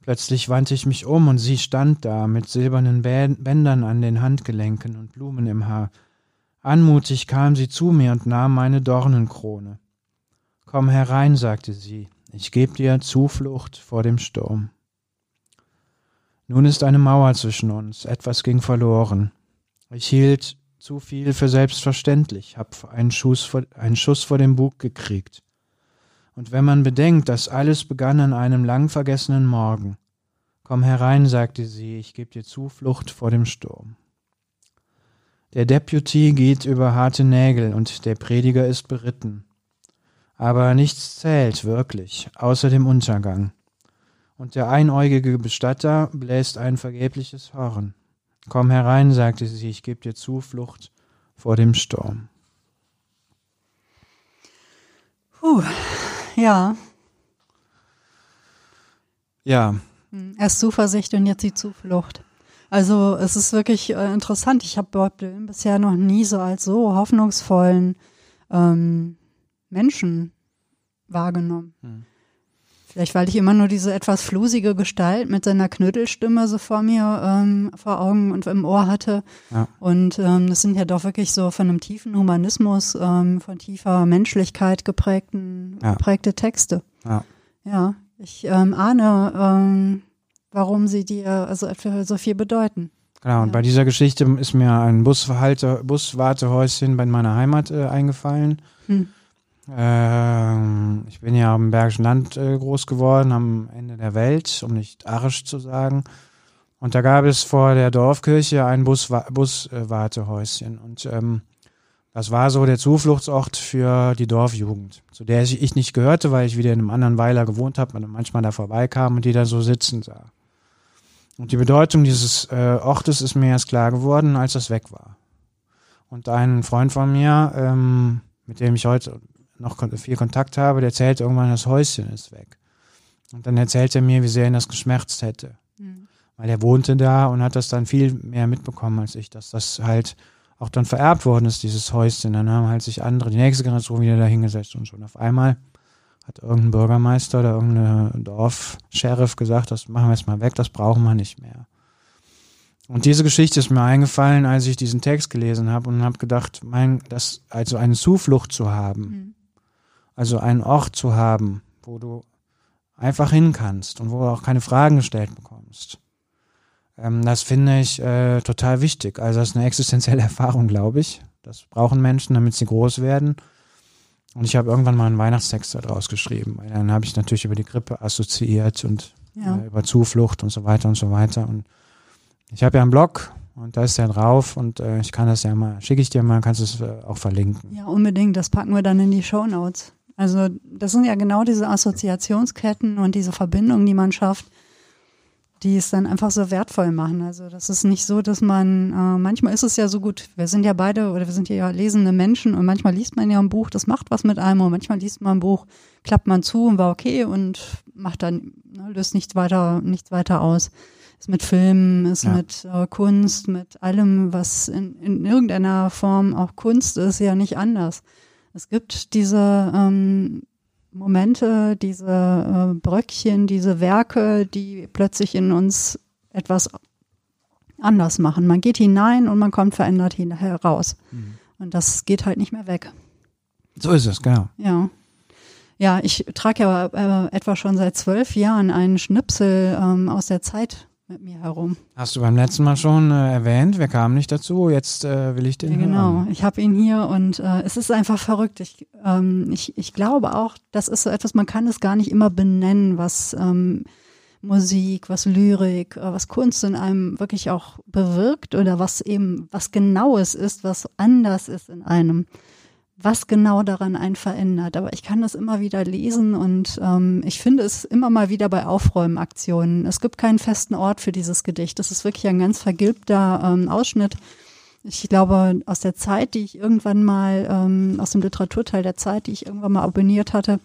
[SPEAKER 2] Plötzlich wandte ich mich um und sie stand da mit silbernen Bändern an den Handgelenken und Blumen im Haar. Anmutig kam sie zu mir und nahm meine Dornenkrone. Komm herein, sagte sie, ich geb dir Zuflucht vor dem Sturm. Nun ist eine Mauer zwischen uns, etwas ging verloren. Ich hielt zu viel für selbstverständlich, hab einen Schuss vor, einen Schuss vor den Bug gekriegt. Und wenn man bedenkt, dass alles begann an einem lang vergessenen Morgen. Komm herein, sagte sie, ich geb dir Zuflucht vor dem Sturm. Der Deputy geht über harte Nägel und der Prediger ist beritten. Aber nichts zählt wirklich, außer dem Untergang. Und der einäugige Bestatter bläst ein vergebliches Horn. Komm herein, sagte sie, ich geb dir Zuflucht vor dem Sturm.
[SPEAKER 1] Puh, ja.
[SPEAKER 2] Ja.
[SPEAKER 1] Hm, erst Zuversicht und jetzt die Zuflucht. Also es ist wirklich äh, interessant. Ich habe Bob Dylan bisher noch nie so als so hoffnungsvollen ähm, Menschen wahrgenommen. Hm. Vielleicht, weil ich immer nur diese etwas flusige Gestalt mit seiner Knödelstimme so vor mir, ähm, vor Augen und im Ohr hatte. Ja. Und ähm, das sind ja doch wirklich so von einem tiefen Humanismus, ähm, von tiefer Menschlichkeit geprägten, ja. geprägte Texte. Ja, ja ich ähm, ahne, ähm, warum sie dir also so viel bedeuten.
[SPEAKER 2] Genau, und bei dieser Geschichte ist mir ein Buswartehäuschen bei meiner Heimat äh, eingefallen. Hm ähm, ich bin ja am Bergischen Land äh, groß geworden, am Ende der Welt, um nicht arisch zu sagen. Und da gab es vor der Dorfkirche ein Buswartehäuschen. Bus, äh, und ähm, das war so der Zufluchtsort für die Dorfjugend, zu der ich nicht gehörte, weil ich wieder in einem anderen Weiler gewohnt habe und manchmal da vorbeikam und die da so sitzen sah. Und die Bedeutung dieses äh, Ortes ist mir erst klar geworden, als das weg war. Und ein Freund von mir, ähm, mit dem ich heute noch viel Kontakt habe, der erzählt irgendwann, das Häuschen ist weg. Und dann erzählt er mir, wie sehr ihn das geschmerzt hätte. Mhm. Weil er wohnte da und hat das dann viel mehr mitbekommen als ich, dass das halt auch dann vererbt worden ist, dieses Häuschen. Dann haben halt sich andere, die nächste Generation wieder da hingesetzt und schon auf einmal hat irgendein Bürgermeister oder irgendein Dorf-Sheriff gesagt, das machen wir jetzt mal weg, das brauchen wir nicht mehr. Und diese Geschichte ist mir eingefallen, als ich diesen Text gelesen habe und habe gedacht, mein, das, also eine Zuflucht zu haben, mhm. Also einen Ort zu haben, wo du einfach hin kannst und wo du auch keine Fragen gestellt bekommst. Ähm, das finde ich äh, total wichtig. Also das ist eine existenzielle Erfahrung, glaube ich. Das brauchen Menschen, damit sie groß werden. Und ich habe irgendwann mal einen Weihnachtstext daraus geschrieben. Dann habe ich natürlich über die Grippe assoziiert und ja. äh, über Zuflucht und so weiter und so weiter. Und ich habe ja einen Blog und da ist der drauf und äh, ich kann das ja mal, schicke ich dir mal, kannst du es äh, auch verlinken.
[SPEAKER 1] Ja, unbedingt. Das packen wir dann in die Show Notes. Also das sind ja genau diese Assoziationsketten und diese Verbindungen, die man schafft, die es dann einfach so wertvoll machen. Also das ist nicht so, dass man, äh, manchmal ist es ja so gut, wir sind ja beide oder wir sind ja lesende Menschen und manchmal liest man ja ein Buch, das macht was mit einem und manchmal liest man ein Buch, klappt man zu und war okay und macht dann, ne, löst nichts weiter, nichts weiter aus. Ist mit Filmen, ist ja. mit äh, Kunst, mit allem, was in, in irgendeiner Form auch Kunst ist, ja nicht anders. Es gibt diese ähm, Momente, diese äh, Bröckchen, diese Werke, die plötzlich in uns etwas anders machen. Man geht hinein und man kommt verändert heraus. Mhm. Und das geht halt nicht mehr weg.
[SPEAKER 2] So ist es, genau.
[SPEAKER 1] Ja. Ja, ich trage ja äh, etwa schon seit zwölf Jahren einen Schnipsel ähm, aus der Zeit mit mir herum.
[SPEAKER 2] Hast du beim letzten Mal schon äh, erwähnt, wir kamen nicht dazu, jetzt äh, will ich den. Ja,
[SPEAKER 1] genau, hören. ich habe ihn hier und äh, es ist einfach verrückt. Ich, ähm, ich, ich glaube auch, das ist so etwas, man kann es gar nicht immer benennen, was ähm, Musik, was Lyrik, äh, was Kunst in einem wirklich auch bewirkt oder was eben was Genaues ist, was anders ist in einem was genau daran einen verändert. Aber ich kann das immer wieder lesen und ähm, ich finde es immer mal wieder bei Aufräumaktionen. Es gibt keinen festen Ort für dieses Gedicht. Das ist wirklich ein ganz vergilbter ähm, Ausschnitt. Ich glaube, aus der Zeit, die ich irgendwann mal, ähm, aus dem Literaturteil der Zeit, die ich irgendwann mal abonniert hatte.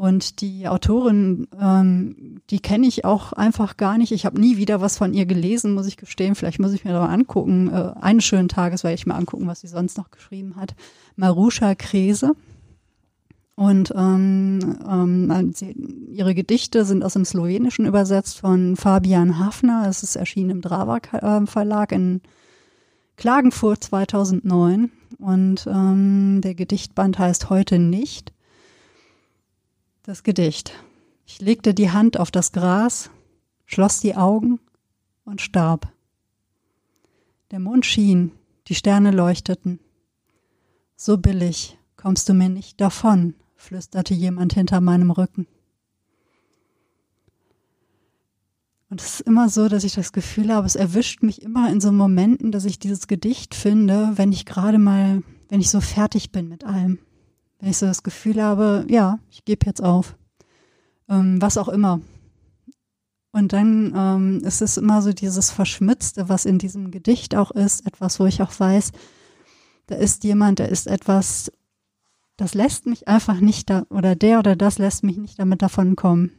[SPEAKER 1] Und die Autorin, ähm, die kenne ich auch einfach gar nicht. Ich habe nie wieder was von ihr gelesen, muss ich gestehen. Vielleicht muss ich mir da mal angucken. Äh, eines schönen Tages werde ich mal angucken, was sie sonst noch geschrieben hat. Marusha Krese. Und ähm, ähm, sie, ihre Gedichte sind aus dem Slowenischen übersetzt von Fabian Hafner. Es ist erschienen im Drava äh, Verlag in Klagenfurt 2009. Und ähm, der Gedichtband heißt Heute nicht. Das Gedicht. Ich legte die Hand auf das Gras, schloss die Augen und starb. Der Mond schien, die Sterne leuchteten. So billig kommst du mir nicht davon, flüsterte jemand hinter meinem Rücken. Und es ist immer so, dass ich das Gefühl habe, es erwischt mich immer in so Momenten, dass ich dieses Gedicht finde, wenn ich gerade mal, wenn ich so fertig bin mit allem. Wenn ich so das Gefühl habe, ja, ich gebe jetzt auf. Ähm, was auch immer. Und dann ähm, ist es immer so dieses Verschmitzte, was in diesem Gedicht auch ist, etwas, wo ich auch weiß, da ist jemand, da ist etwas, das lässt mich einfach nicht da, oder der oder das lässt mich nicht damit davon kommen.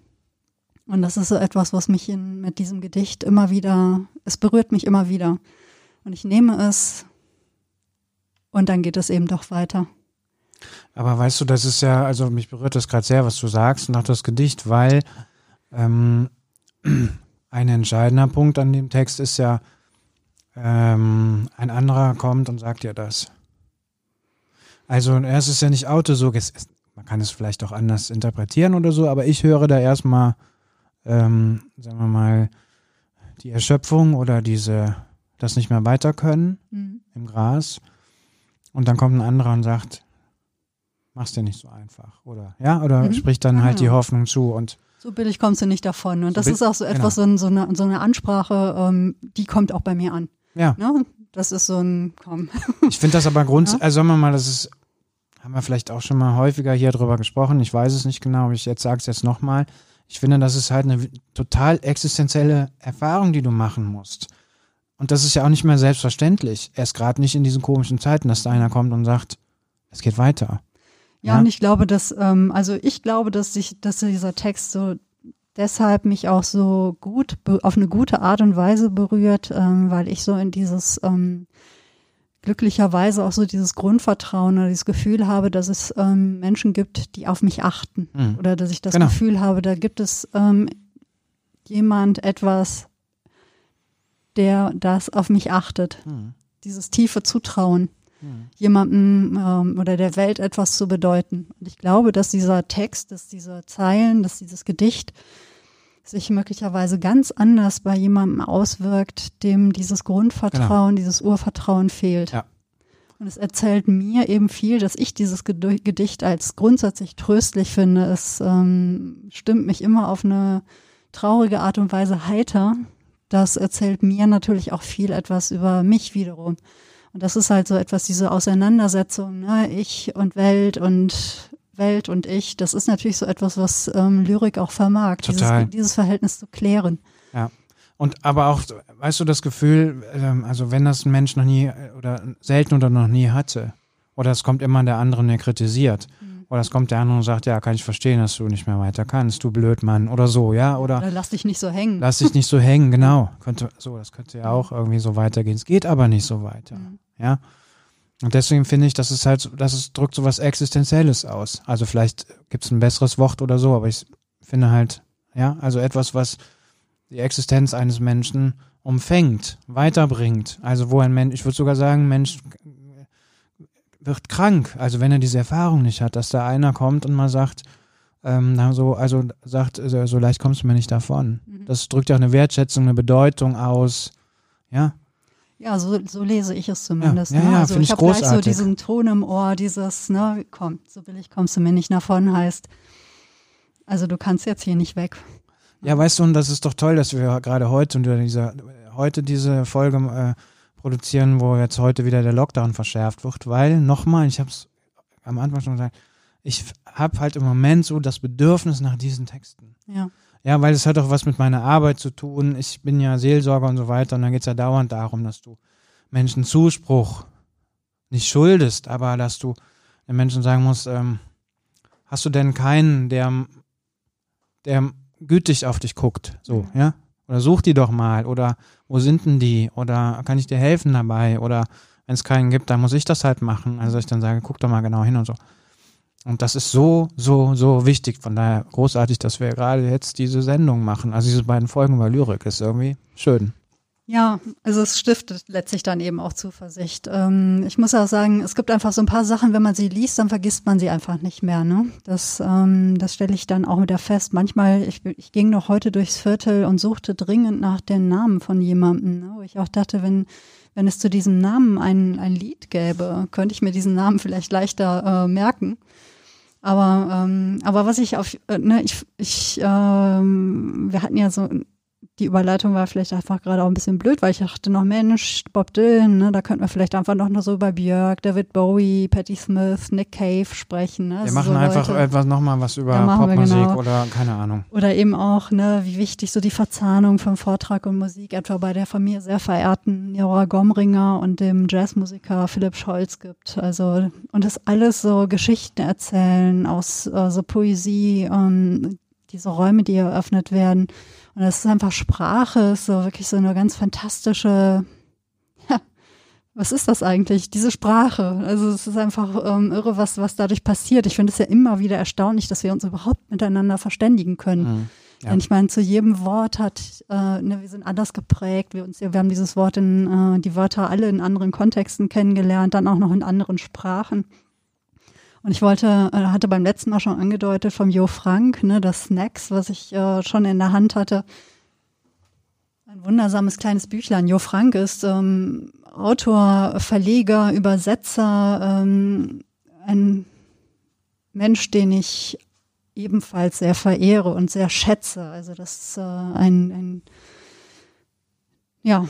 [SPEAKER 1] Und das ist so etwas, was mich in, mit diesem Gedicht immer wieder, es berührt mich immer wieder. Und ich nehme es und dann geht es eben doch weiter.
[SPEAKER 2] Aber weißt du, das ist ja, also mich berührt das gerade sehr, was du sagst, nach das Gedicht, weil ähm, ein entscheidender Punkt an dem Text ist ja, ähm, ein anderer kommt und sagt dir das. Also es ist ja nicht autosuggestiv, man kann es vielleicht auch anders interpretieren oder so, aber ich höre da erstmal, ähm, sagen wir mal, die Erschöpfung oder diese, das nicht mehr weiter können mhm. im Gras. Und dann kommt ein anderer und sagt, mach's dir nicht so einfach, oder? Ja, oder mhm. spricht dann halt die ah. Hoffnung zu und
[SPEAKER 1] so billig kommst du nicht davon. Und so das ist auch so etwas, genau. so, eine, so eine Ansprache, ähm, die kommt auch bei mir an.
[SPEAKER 2] Ja.
[SPEAKER 1] Ne? Das ist so ein, komm.
[SPEAKER 2] Ich finde das aber grundsätzlich, ja? also sagen wir mal, das ist, haben wir vielleicht auch schon mal häufiger hier drüber gesprochen. Ich weiß es nicht genau, aber ich jetzt sage es jetzt nochmal. Ich finde, das ist halt eine total existenzielle Erfahrung, die du machen musst. Und das ist ja auch nicht mehr selbstverständlich. Erst gerade nicht in diesen komischen Zeiten, dass da einer kommt und sagt, es geht weiter.
[SPEAKER 1] Ja, ja, und ich glaube, dass, ähm, also ich glaube, dass sich, dass dieser Text so deshalb mich auch so gut, auf eine gute Art und Weise berührt, ähm, weil ich so in dieses, ähm, glücklicherweise auch so dieses Grundvertrauen oder dieses Gefühl habe, dass es ähm, Menschen gibt, die auf mich achten. Mhm. Oder dass ich das genau. Gefühl habe, da gibt es ähm, jemand, etwas, der das auf mich achtet. Mhm. Dieses tiefe Zutrauen jemandem ähm, oder der Welt etwas zu bedeuten. Und ich glaube, dass dieser Text, dass diese Zeilen, dass dieses Gedicht sich möglicherweise ganz anders bei jemandem auswirkt, dem dieses Grundvertrauen, genau. dieses Urvertrauen fehlt.
[SPEAKER 2] Ja.
[SPEAKER 1] Und es erzählt mir eben viel, dass ich dieses Gedicht als grundsätzlich tröstlich finde. Es ähm, stimmt mich immer auf eine traurige Art und Weise heiter. Das erzählt mir natürlich auch viel etwas über mich wiederum. Und das ist halt so etwas, diese Auseinandersetzung, ne? ich und Welt und Welt und ich, das ist natürlich so etwas, was ähm, Lyrik auch vermag,
[SPEAKER 2] Total.
[SPEAKER 1] Dieses, dieses Verhältnis zu klären.
[SPEAKER 2] Ja. Und aber auch, weißt du, das Gefühl, ähm, also wenn das ein Mensch noch nie oder selten oder noch nie hatte, oder es kommt immer der andere, der kritisiert, mhm. Oder es kommt der andere und sagt, ja, kann ich verstehen, dass du nicht mehr weiter kannst, du Blödmann, oder so, ja, oder,
[SPEAKER 1] oder lass dich nicht so hängen.
[SPEAKER 2] Lass dich nicht so hängen, genau. Könnte, so, das könnte ja auch irgendwie so weitergehen. Es geht aber nicht so weiter. Mhm. Ja. Und deswegen finde ich, dass es halt, dass es drückt so was Existenzielles aus. Also vielleicht gibt es ein besseres Wort oder so, aber ich finde halt, ja, also etwas, was die Existenz eines Menschen umfängt, weiterbringt. Also wo ein Mensch, ich würde sogar sagen, ein Mensch wird krank. Also wenn er diese Erfahrung nicht hat, dass da einer kommt und mal sagt, ähm, so, also sagt, so leicht kommst du mir nicht davon. Mhm. Das drückt ja auch eine Wertschätzung, eine Bedeutung aus. Ja,
[SPEAKER 1] ja, so, so lese ich es zumindest.
[SPEAKER 2] Ja, ja,
[SPEAKER 1] ne?
[SPEAKER 2] also
[SPEAKER 1] ich,
[SPEAKER 2] ich habe gleich
[SPEAKER 1] so diesen Ton im Ohr, dieses, ne, komm, so billig kommst du mir nicht davon, heißt, also du kannst jetzt hier nicht weg.
[SPEAKER 2] Ja, weißt du, und das ist doch toll, dass wir gerade heute und diese, heute diese Folge äh, produzieren, wo jetzt heute wieder der Lockdown verschärft wird, weil nochmal, ich habe es am Anfang schon gesagt, ich habe halt im Moment so das Bedürfnis nach diesen Texten.
[SPEAKER 1] Ja.
[SPEAKER 2] Ja, weil es hat auch was mit meiner Arbeit zu tun. Ich bin ja Seelsorger und so weiter und dann geht es ja dauernd darum, dass du Menschen Zuspruch nicht schuldest, aber dass du den Menschen sagen musst, ähm, hast du denn keinen, der, der gütig auf dich guckt? So, ja? Oder such die doch mal. Oder wo sind denn die? Oder kann ich dir helfen dabei? Oder wenn es keinen gibt, dann muss ich das halt machen. Also ich dann sage, guck doch mal genau hin und so. Und das ist so, so, so wichtig. Von daher großartig, dass wir gerade jetzt diese Sendung machen. Also diese beiden Folgen über Lyrik ist irgendwie schön.
[SPEAKER 1] Ja, also es stiftet letztlich dann eben auch Zuversicht. Ähm, ich muss auch sagen, es gibt einfach so ein paar Sachen, wenn man sie liest, dann vergisst man sie einfach nicht mehr. Ne? Das, ähm, das stelle ich dann auch wieder fest. Manchmal, ich, ich ging noch heute durchs Viertel und suchte dringend nach den Namen von jemandem, ne? wo ich auch dachte, wenn, wenn es zu diesem Namen ein, ein Lied gäbe, könnte ich mir diesen Namen vielleicht leichter äh, merken. Aber, ähm, aber was ich auf, äh, ne, ich, ich, ähm, wir hatten ja so die Überleitung war vielleicht einfach gerade auch ein bisschen blöd, weil ich dachte noch, Mensch, Bob Dylan, ne, da könnten wir vielleicht einfach noch nur so über Björk, David Bowie, Patti Smith, Nick Cave sprechen. Ne?
[SPEAKER 2] Wir machen so einfach Leute. etwas nochmal was über Popmusik genau. oder keine Ahnung.
[SPEAKER 1] Oder eben auch, ne, wie wichtig so die Verzahnung von Vortrag und Musik etwa bei der von mir sehr verehrten Jora Gomringer und dem Jazzmusiker Philipp Scholz gibt. Also, und das alles so Geschichten erzählen aus äh, so Poesie, ähm, diese Räume, die eröffnet werden und das ist einfach Sprache, ist so wirklich so eine ganz fantastische, ja, was ist das eigentlich? Diese Sprache. Also es ist einfach ähm, irre, was, was dadurch passiert. Ich finde es ja immer wieder erstaunlich, dass wir uns überhaupt miteinander verständigen können. Mhm. Ja. Denn ich meine, zu jedem Wort hat, äh, ne, wir sind anders geprägt. Wir, uns, wir haben dieses Wort in, äh, die Wörter alle in anderen Kontexten kennengelernt, dann auch noch in anderen Sprachen. Und ich wollte, äh, hatte beim letzten Mal schon angedeutet vom Jo Frank, ne, das Snacks, was ich äh, schon in der Hand hatte. Ein wundersames kleines Büchlein. Jo Frank ist ähm, Autor, Verleger, Übersetzer, ähm, ein Mensch, den ich ebenfalls sehr verehre und sehr schätze. Also das ist äh, ein, ein, ja,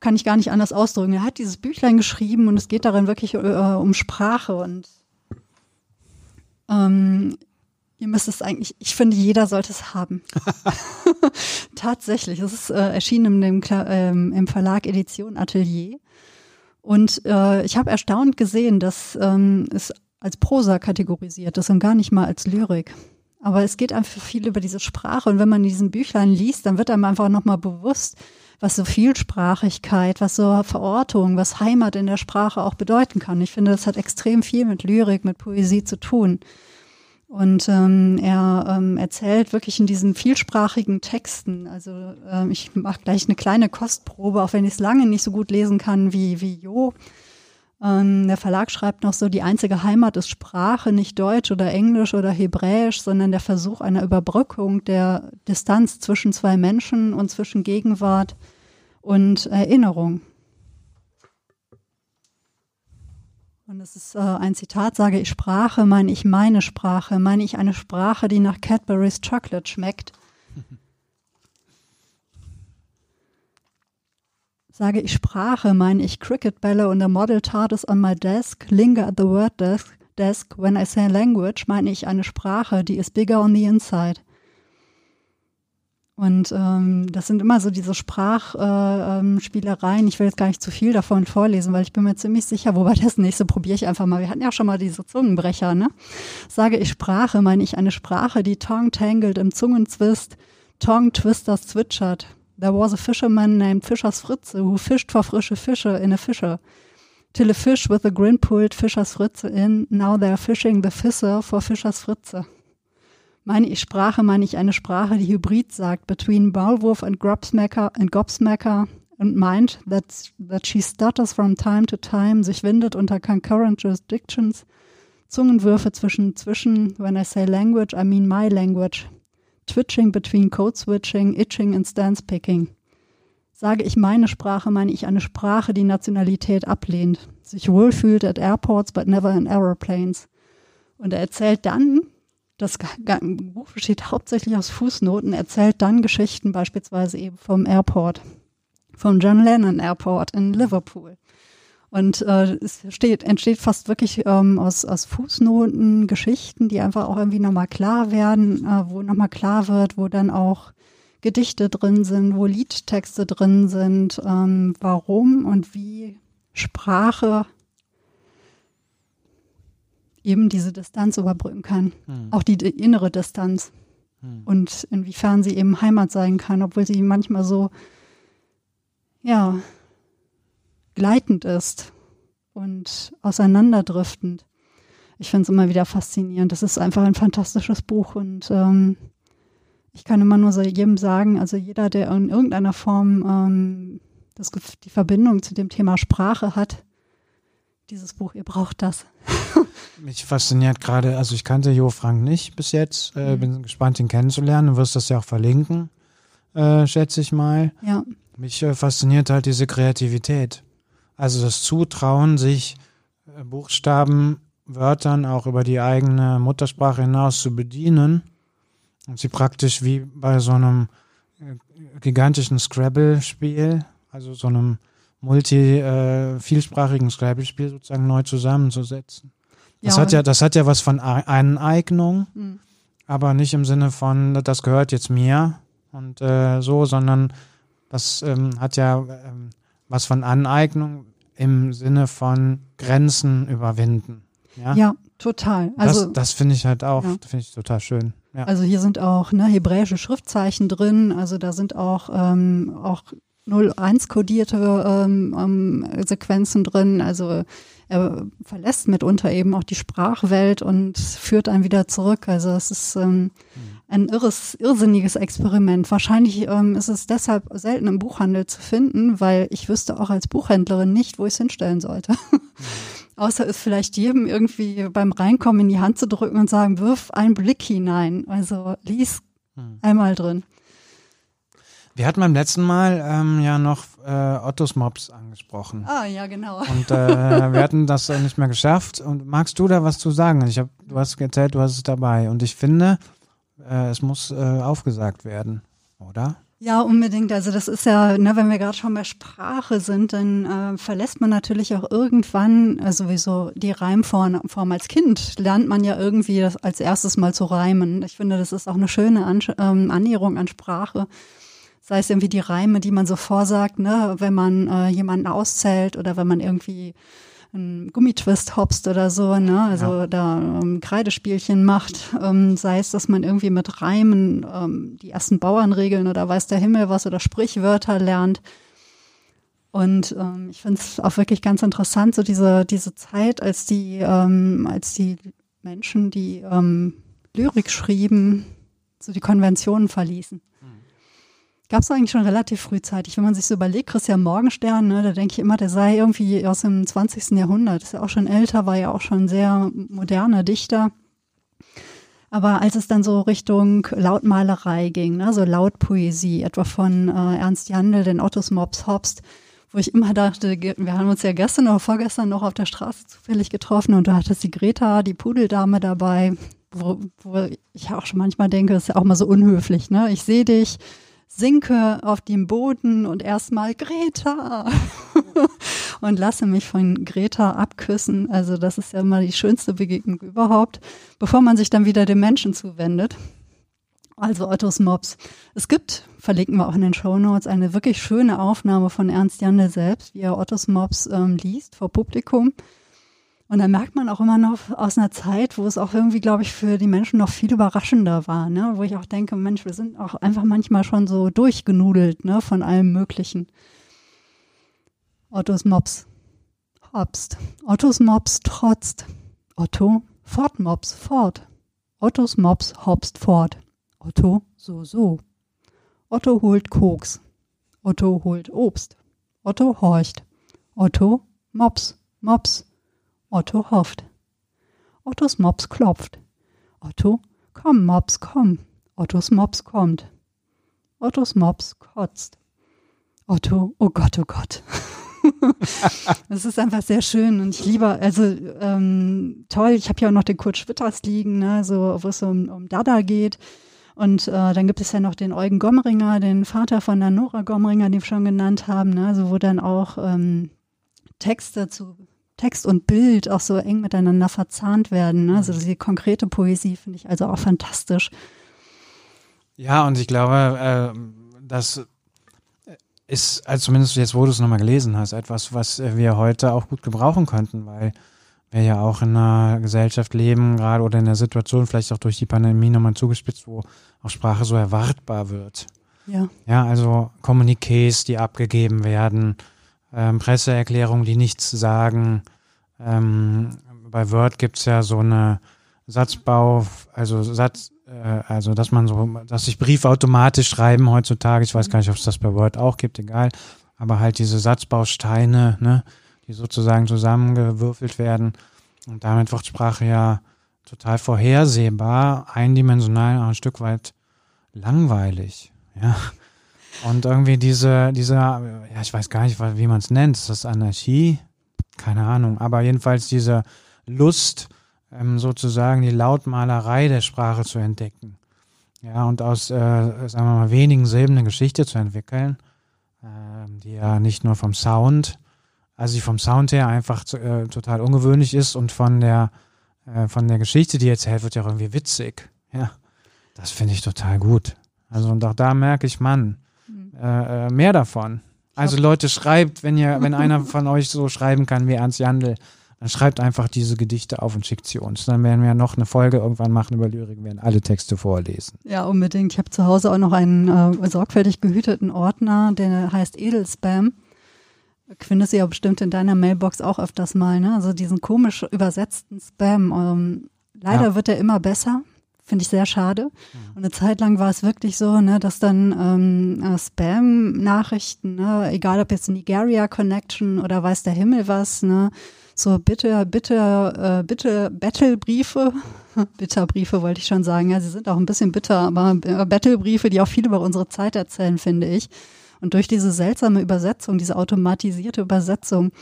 [SPEAKER 1] kann ich gar nicht anders ausdrücken. Er hat dieses Büchlein geschrieben und es geht darin wirklich äh, um Sprache und ähm, ihr müsst es eigentlich, ich finde, jeder sollte es haben. Tatsächlich. Es ist äh, erschienen im, ähm, im Verlag Edition Atelier. Und äh, ich habe erstaunt gesehen, dass ähm, es als Prosa kategorisiert ist und gar nicht mal als Lyrik. Aber es geht einfach viel über diese Sprache. Und wenn man diesen Büchlein liest, dann wird einem einfach nochmal bewusst, was so Vielsprachigkeit, was so Verortung, was Heimat in der Sprache auch bedeuten kann. Ich finde, das hat extrem viel mit Lyrik, mit Poesie zu tun. Und ähm, er ähm, erzählt wirklich in diesen vielsprachigen Texten. Also ähm, ich mache gleich eine kleine Kostprobe, auch wenn ich es lange nicht so gut lesen kann wie, wie Jo. Ähm, der Verlag schreibt noch so, die einzige Heimat ist Sprache, nicht Deutsch oder Englisch oder Hebräisch, sondern der Versuch einer Überbrückung der Distanz zwischen zwei Menschen und zwischen Gegenwart und Erinnerung. Und das ist äh, ein Zitat, sage ich Sprache, meine ich meine Sprache, meine ich eine Sprache, die nach Cadbury's Chocolate schmeckt. Sage ich Sprache, meine ich Cricket-Bälle und a Model TARDIS on my desk, linger at the word desk, desk. When I say language, meine ich eine Sprache, die is bigger on the inside. Und ähm, das sind immer so diese Sprachspielereien. Äh, ähm, ich will jetzt gar nicht zu viel davon vorlesen, weil ich bin mir ziemlich sicher, wobei das nächste probiere ich einfach mal. Wir hatten ja schon mal diese Zungenbrecher, ne? Sage ich Sprache, meine ich eine Sprache, die tongue tangled im Zungenzwist, tongue twisters zwitschert. There was a fisherman named Fischers Fritze who fished for frische Fische in a fisher. Till a fish with a grin pulled Fischers Fritze in. Now they're fishing the fisser for Fischers Fritze. Meine ich Sprache, meine ich eine Sprache, die Hybrid sagt, between Maulwurf and Gobsmacker and Gobsmacker and meint that, that she stutters from time to time, sich windet unter concurrent jurisdictions, Zungenwürfe zwischen, zwischen, when I say language, I mean my language, twitching between code switching, itching and stance picking. Sage ich meine Sprache, meine ich eine Sprache, die Nationalität ablehnt, sich wohlfühlt at airports but never in aeroplanes. Und er erzählt dann, das Buch besteht hauptsächlich aus Fußnoten, erzählt dann Geschichten beispielsweise eben vom Airport, vom John Lennon Airport in Liverpool. Und äh, es steht, entsteht fast wirklich ähm, aus, aus Fußnoten Geschichten, die einfach auch irgendwie nochmal klar werden, äh, wo nochmal klar wird, wo dann auch Gedichte drin sind, wo Liedtexte drin sind, ähm, warum und wie Sprache eben diese Distanz überbrücken kann. Hm. Auch die, innere Distanz. Hm. Und inwiefern sie eben Heimat sein kann, obwohl sie manchmal so, ja, gleitend ist und auseinanderdriftend. Ich finde es immer wieder faszinierend. Das ist einfach ein fantastisches Buch und ähm, ich kann immer nur so jedem sagen, also jeder, der in irgendeiner Form ähm, das, die Verbindung zu dem Thema Sprache hat, dieses Buch, ihr braucht das.
[SPEAKER 2] Mich fasziniert gerade, also ich kannte Jo Frank nicht bis jetzt, äh, mhm. bin gespannt, ihn kennenzulernen. Du wirst das ja auch verlinken, äh, schätze ich mal.
[SPEAKER 1] Ja.
[SPEAKER 2] Mich äh, fasziniert halt diese Kreativität. Also das Zutrauen, sich äh, Buchstaben, Wörtern auch über die eigene Muttersprache hinaus zu bedienen und sie praktisch wie bei so einem äh, gigantischen Scrabble-Spiel, also so einem multi äh, vielsprachigen Scrabble-Spiel sozusagen neu zusammenzusetzen. Das ja, hat ja, das hat ja was von Aneignung, mhm. aber nicht im Sinne von, das gehört jetzt mir und äh, so, sondern das ähm, hat ja ähm, was von Aneignung im Sinne von Grenzen überwinden. Ja,
[SPEAKER 1] ja total.
[SPEAKER 2] Also, das, das finde ich halt auch, ja. finde ich total schön.
[SPEAKER 1] Ja. Also hier sind auch ne, hebräische Schriftzeichen drin, also da sind auch, ähm, auch 01 kodierte ähm, ähm, Sequenzen drin. Also er verlässt mitunter eben auch die Sprachwelt und führt einen wieder zurück. Also es ist ähm, ein irres, irrsinniges Experiment. Wahrscheinlich ähm, ist es deshalb selten im Buchhandel zu finden, weil ich wüsste auch als Buchhändlerin nicht, wo ich es hinstellen sollte. Außer es vielleicht jedem irgendwie beim Reinkommen in die Hand zu drücken und sagen, wirf einen Blick hinein. Also lies hm. einmal drin.
[SPEAKER 2] Wir hatten beim letzten Mal ähm, ja noch äh, Ottos Mops angesprochen.
[SPEAKER 1] Ah, ja, genau.
[SPEAKER 2] Und äh, wir hatten das äh, nicht mehr geschafft. Und magst du da was zu sagen? Ich hab, du hast erzählt, du hast es dabei. Und ich finde, äh, es muss äh, aufgesagt werden, oder?
[SPEAKER 1] Ja, unbedingt. Also das ist ja, ne, wenn wir gerade schon bei Sprache sind, dann äh, verlässt man natürlich auch irgendwann äh, sowieso die Reimform Form als Kind. Lernt man ja irgendwie das als erstes mal zu reimen. Ich finde, das ist auch eine schöne an ähm, Annäherung an Sprache. Sei es irgendwie die Reime, die man so vorsagt, ne, wenn man äh, jemanden auszählt oder wenn man irgendwie ein Gummitwist hopst oder so, ne? Also ja. da ähm, Kreidespielchen macht, ähm, sei es, dass man irgendwie mit Reimen ähm, die ersten Bauernregeln oder weiß der Himmel was oder Sprichwörter lernt. Und ähm, ich finde es auch wirklich ganz interessant, so diese, diese Zeit, als die, ähm, als die Menschen, die ähm, Lyrik schrieben, so die Konventionen verließen gab es eigentlich schon relativ frühzeitig. Wenn man sich so überlegt, Christian Morgenstern, ne, da denke ich immer, der sei irgendwie aus dem 20. Jahrhundert. Ist ja auch schon älter, war ja auch schon sehr moderner Dichter. Aber als es dann so Richtung Lautmalerei ging, ne, so Lautpoesie, etwa von äh, Ernst Jandl, den Ottos Mops Hobst, wo ich immer dachte, wir haben uns ja gestern oder vorgestern noch auf der Straße zufällig getroffen und du hattest die Greta, die Pudeldame dabei, wo, wo ich auch schon manchmal denke, ist ja auch mal so unhöflich, ne? Ich sehe dich, sinke auf dem Boden und erstmal Greta und lasse mich von Greta abküssen. Also das ist ja immer die schönste Begegnung überhaupt, bevor man sich dann wieder dem Menschen zuwendet. Also Ottos Mops. Es gibt, verlinken wir auch in den Show Notes, eine wirklich schöne Aufnahme von Ernst Jandl selbst, wie er Ottos Mops ähm, liest vor Publikum. Und da merkt man auch immer noch aus einer Zeit, wo es auch irgendwie, glaube ich, für die Menschen noch viel überraschender war, ne? Wo ich auch denke, Mensch, wir sind auch einfach manchmal schon so durchgenudelt, ne, von allem Möglichen. Ottos Mops hopst. Ottos Mops trotzt. Otto fort Mops fort. Ottos Mops hopst fort. Otto so so. Otto holt Koks. Otto holt Obst. Otto horcht. Otto Mops Mops Otto hofft. Ottos Mops klopft. Otto, komm, Mops, komm. Ottos Mops kommt. Ottos Mops kotzt. Otto, oh Gott, oh Gott. das ist einfach sehr schön und ich liebe, also ähm, toll, ich habe ja auch noch den Kurt Schwitters liegen, ne, so, wo es um, um Dada geht. Und äh, dann gibt es ja noch den Eugen Gomringer, den Vater von der Nora Gomringer, den wir schon genannt haben, ne, also wo dann auch ähm, Texte zu Text und Bild auch so eng miteinander verzahnt werden. Ne? Also mhm. die konkrete Poesie finde ich also auch fantastisch.
[SPEAKER 2] Ja, und ich glaube, äh, das ist, also zumindest jetzt, wo du es nochmal gelesen hast, etwas, was wir heute auch gut gebrauchen könnten, weil wir ja auch in einer Gesellschaft leben, gerade oder in der Situation, vielleicht auch durch die Pandemie nochmal zugespitzt, wo auch Sprache so erwartbar wird.
[SPEAKER 1] Ja.
[SPEAKER 2] Ja, also Kommuniqués, die abgegeben werden, ähm, Presseerklärungen, die nichts sagen. Ähm, bei Word gibt's ja so eine Satzbau, also Satz, äh, also dass man so, dass sich Briefe automatisch schreiben heutzutage. Ich weiß gar nicht, ob es das bei Word auch gibt, egal. Aber halt diese Satzbausteine, ne, die sozusagen zusammengewürfelt werden. Und damit wird Sprache ja total vorhersehbar, eindimensional, auch ein Stück weit langweilig. Ja. Und irgendwie diese, diese, ja, ich weiß gar nicht, wie man es nennt. Ist das Anarchie? Keine Ahnung. Aber jedenfalls diese Lust, ähm, sozusagen die Lautmalerei der Sprache zu entdecken. Ja, und aus, äh, sagen wir mal, wenigen Silben eine Geschichte zu entwickeln, äh, die ja nicht nur vom Sound, also die vom Sound her einfach äh, total ungewöhnlich ist und von der, äh, von der Geschichte, die erzählt wird, ja irgendwie witzig. Ja, das finde ich total gut. Also und auch da merke ich, Mann. Äh, äh, mehr davon. Also Leute, schreibt, wenn ihr, wenn einer von euch so schreiben kann wie Ernst Jandl, dann schreibt einfach diese Gedichte auf und schickt sie uns. Dann werden wir noch eine Folge irgendwann machen über Lyrik, werden alle Texte vorlesen.
[SPEAKER 1] Ja, unbedingt. Ich habe zu Hause auch noch einen äh, sorgfältig gehüteten Ordner, der heißt Edelspam. Findest du ja bestimmt in deiner Mailbox auch öfters mal, ne? Also diesen komisch übersetzten Spam. Ähm, leider ja. wird er immer besser. Finde ich sehr schade. Und eine Zeit lang war es wirklich so, ne, dass dann ähm, äh, Spam-Nachrichten, ne, egal ob jetzt Nigeria Connection oder weiß der Himmel was, ne, so bitte, bitte, äh, bitte Battlebriefe, Bitterbriefe wollte ich schon sagen, ja, sie sind auch ein bisschen bitter, aber äh, Battlebriefe, die auch viel über unsere Zeit erzählen, finde ich. Und durch diese seltsame Übersetzung, diese automatisierte Übersetzung,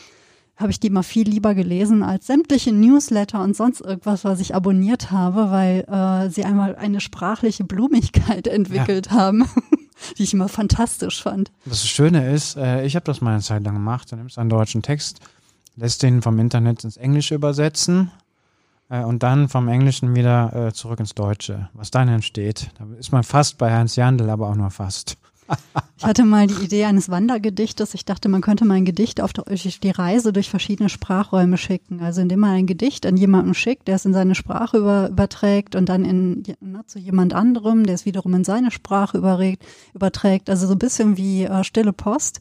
[SPEAKER 1] habe ich die mal viel lieber gelesen als sämtliche Newsletter und sonst irgendwas, was ich abonniert habe, weil äh, sie einmal eine sprachliche Blumigkeit entwickelt ja. haben, die ich immer fantastisch fand.
[SPEAKER 2] Das Schöne ist, äh, ich habe das mal eine Zeit lang gemacht. Du nimmst einen deutschen Text, lässt den vom Internet ins Englische übersetzen äh, und dann vom Englischen wieder äh, zurück ins Deutsche. Was dann entsteht, da ist man fast bei Hans Jandl, aber auch nur fast.
[SPEAKER 1] Ich hatte mal die Idee eines Wandergedichtes. Ich dachte, man könnte mal ein Gedicht auf die Reise durch verschiedene Sprachräume schicken. Also indem man ein Gedicht an jemanden schickt, der es in seine Sprache über, überträgt und dann in, na, zu jemand anderem, der es wiederum in seine Sprache überregt, überträgt. Also so ein bisschen wie äh, stille Post.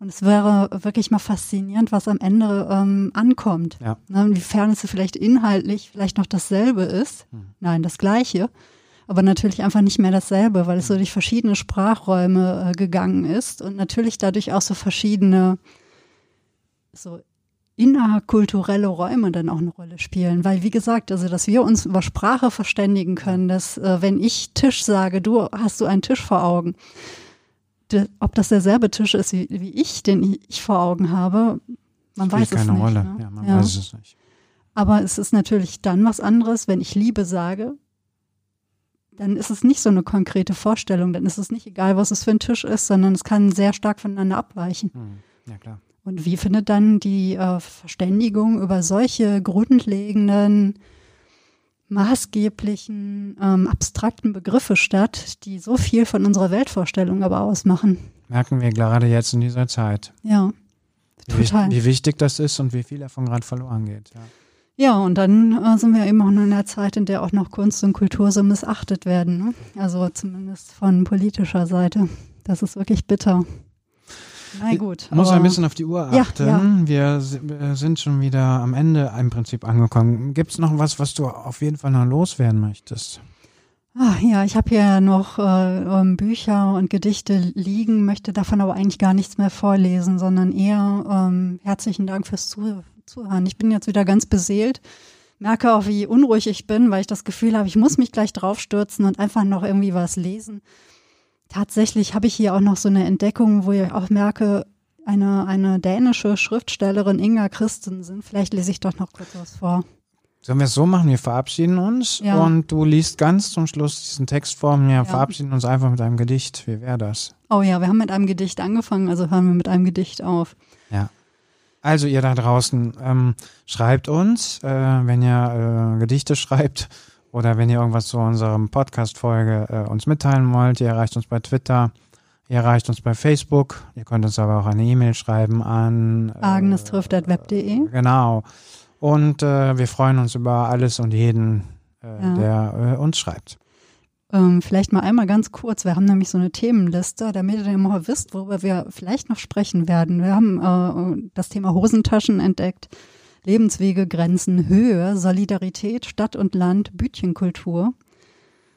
[SPEAKER 1] Und es wäre wirklich mal faszinierend, was am Ende ähm, ankommt. Ja. Ne, inwiefern es vielleicht inhaltlich vielleicht noch dasselbe ist. Hm. Nein, das Gleiche. Aber natürlich einfach nicht mehr dasselbe, weil es so durch verschiedene Sprachräume äh, gegangen ist und natürlich dadurch auch so verschiedene so innerkulturelle Räume dann auch eine Rolle spielen. Weil, wie gesagt, also, dass wir uns über Sprache verständigen können, dass, äh, wenn ich Tisch sage, du hast du einen Tisch vor Augen, ob das derselbe Tisch ist wie, wie ich, den ich vor Augen habe, man weiß es nicht. Rolle. Ne? Ja, man ja. weiß es nicht. Aber es ist natürlich dann was anderes, wenn ich Liebe sage, dann ist es nicht so eine konkrete Vorstellung, dann ist es nicht egal, was es für ein Tisch ist, sondern es kann sehr stark voneinander abweichen. Hm. Ja, klar. Und wie findet dann die äh, Verständigung über solche grundlegenden maßgeblichen, ähm, abstrakten Begriffe statt, die so viel von unserer Weltvorstellung aber ausmachen.
[SPEAKER 2] Merken wir gerade jetzt in dieser Zeit.
[SPEAKER 1] Ja,
[SPEAKER 2] total. Wie, wie wichtig das ist und wie viel davon gerade verloren geht. Ja.
[SPEAKER 1] Ja, und dann äh, sind wir eben auch noch in einer Zeit, in der auch noch Kunst und Kultur so missachtet werden. Ne? Also zumindest von politischer Seite. Das ist wirklich bitter.
[SPEAKER 2] Na gut. Muss ein bisschen auf die Uhr achten. Ja, ja. Wir sind schon wieder am Ende im Prinzip angekommen. Gibt es noch was, was du auf jeden Fall noch loswerden möchtest?
[SPEAKER 1] Ach, ja, ich habe hier noch äh, ähm, Bücher und Gedichte liegen, möchte davon aber eigentlich gar nichts mehr vorlesen, sondern eher ähm, herzlichen Dank fürs Zuhören. Ich bin jetzt wieder ganz beseelt, merke auch, wie unruhig ich bin, weil ich das Gefühl habe, ich muss mich gleich draufstürzen und einfach noch irgendwie was lesen tatsächlich habe ich hier auch noch so eine Entdeckung, wo ich auch merke, eine, eine dänische Schriftstellerin, Inga Christensen. Vielleicht lese ich doch noch kurz was vor.
[SPEAKER 2] Sollen wir es so machen? Wir verabschieden uns ja. und du liest ganz zum Schluss diesen Text vor mir. Ja. Verabschieden uns einfach mit einem Gedicht. Wie wäre das?
[SPEAKER 1] Oh ja, wir haben mit einem Gedicht angefangen, also hören wir mit einem Gedicht auf.
[SPEAKER 2] Ja. Also ihr da draußen, ähm, schreibt uns, äh, wenn ihr äh, Gedichte schreibt oder wenn ihr irgendwas zu unserem Podcast-Folge äh, uns mitteilen wollt, ihr erreicht uns bei Twitter, ihr erreicht uns bei Facebook, ihr könnt uns aber auch eine E-Mail schreiben an
[SPEAKER 1] äh, agnestrift.web.de.
[SPEAKER 2] Genau. Und äh, wir freuen uns über alles und jeden, äh,
[SPEAKER 1] Ja.
[SPEAKER 2] der äh, uns schreibt.
[SPEAKER 1] Ähm, vielleicht mal einmal ganz kurz. Wir haben nämlich so eine Themenliste, damit ihr mal wisst, worüber wir vielleicht noch sprechen werden. Wir haben äh, das Thema Hosentaschen entdeckt, Lebenswege, Grenzen, Höhe, Solidarität, Stadt und Land, Bütchenkultur.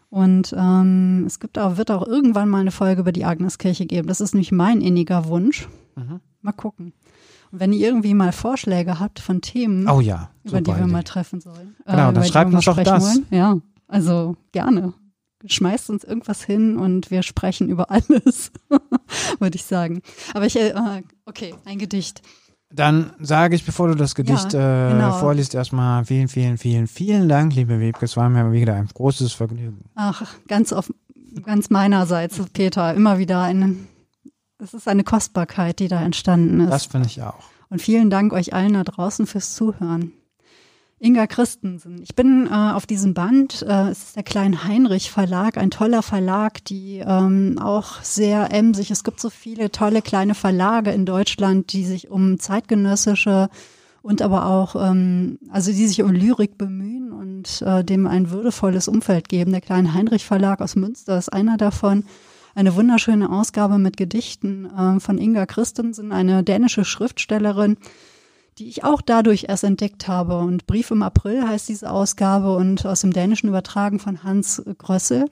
[SPEAKER 1] Und ähm, es gibt auch, wird auch irgendwann mal eine Folge über die Agneskirche geben. Das ist nämlich mein inniger Wunsch.
[SPEAKER 2] Mhm.
[SPEAKER 1] Mal gucken. Und wenn ihr irgendwie mal Vorschläge habt von Themen,
[SPEAKER 2] Oh ja.
[SPEAKER 1] über die wir
[SPEAKER 2] Idee.
[SPEAKER 1] mal treffen sollen.
[SPEAKER 2] Genau,
[SPEAKER 1] äh,
[SPEAKER 2] dann schreibt uns doch das.
[SPEAKER 1] Wollen. Ja, also gerne. Schmeißt uns irgendwas hin und wir sprechen über alles, würde ich sagen. Aber ich, äh, okay, ein Gedicht.
[SPEAKER 2] Dann sage ich, bevor du das Gedicht
[SPEAKER 1] Ja,
[SPEAKER 2] äh,
[SPEAKER 1] genau.
[SPEAKER 2] vorliest, erstmal vielen, vielen, vielen, vielen Dank, liebe Wiebke. Es war mir wieder ein großes Vergnügen.
[SPEAKER 1] Ach, ganz auf, ganz meinerseits, Peter, immer wieder ein, es ist eine Kostbarkeit, die da entstanden ist.
[SPEAKER 2] Das finde ich auch.
[SPEAKER 1] Und vielen Dank euch allen da draußen fürs Zuhören. Inga Christensen. Ich bin äh, auf diesem Band, äh, es ist der Klein Heinrich Verlag, ein toller Verlag, die ähm, auch sehr emsig. Es gibt so viele tolle kleine Verlage in Deutschland, die sich um zeitgenössische und aber auch, ähm, also die sich um Lyrik bemühen und äh, dem ein würdevolles Umfeld geben. Der Klein Heinrich Verlag aus Münster ist einer davon. Eine wunderschöne Ausgabe mit Gedichten äh, von Inga Christensen, eine dänische Schriftstellerin, die ich auch dadurch erst entdeckt habe. Und Brief im April heißt diese Ausgabe und aus dem Dänischen übertragen von Hans Grössel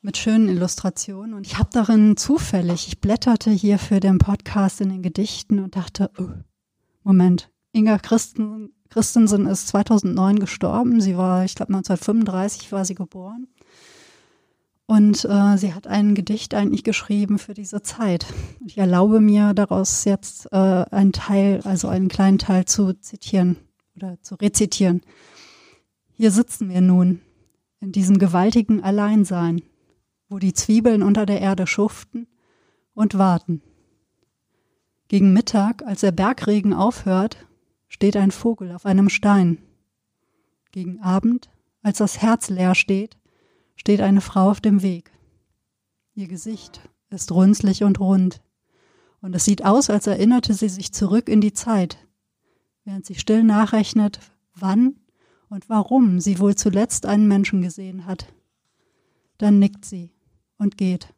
[SPEAKER 1] mit schönen Illustrationen. Und ich habe darin zufällig, ich blätterte hier für den Podcast in den Gedichten und dachte, oh, Moment, Inga Christen, Christensen ist 2009 gestorben. Sie war, ich glaube 1935 war sie geboren. Und äh, sie hat ein Gedicht eigentlich geschrieben für diese Zeit. Ich erlaube mir daraus jetzt äh, einen Teil, also einen kleinen Teil zu zitieren oder zu rezitieren. Hier sitzen wir nun in diesem gewaltigen Alleinsein, wo die Zwiebeln unter der Erde schuften und warten. Gegen Mittag, als der Bergregen aufhört, steht ein Vogel auf einem Stein. Gegen Abend, als das Herz leer steht, steht eine Frau auf dem Weg. Ihr Gesicht ist runzlig und rund, und es sieht aus, als erinnerte sie sich zurück in die Zeit, während sie still nachrechnet, wann und warum sie wohl zuletzt einen Menschen gesehen hat. Dann nickt sie und geht.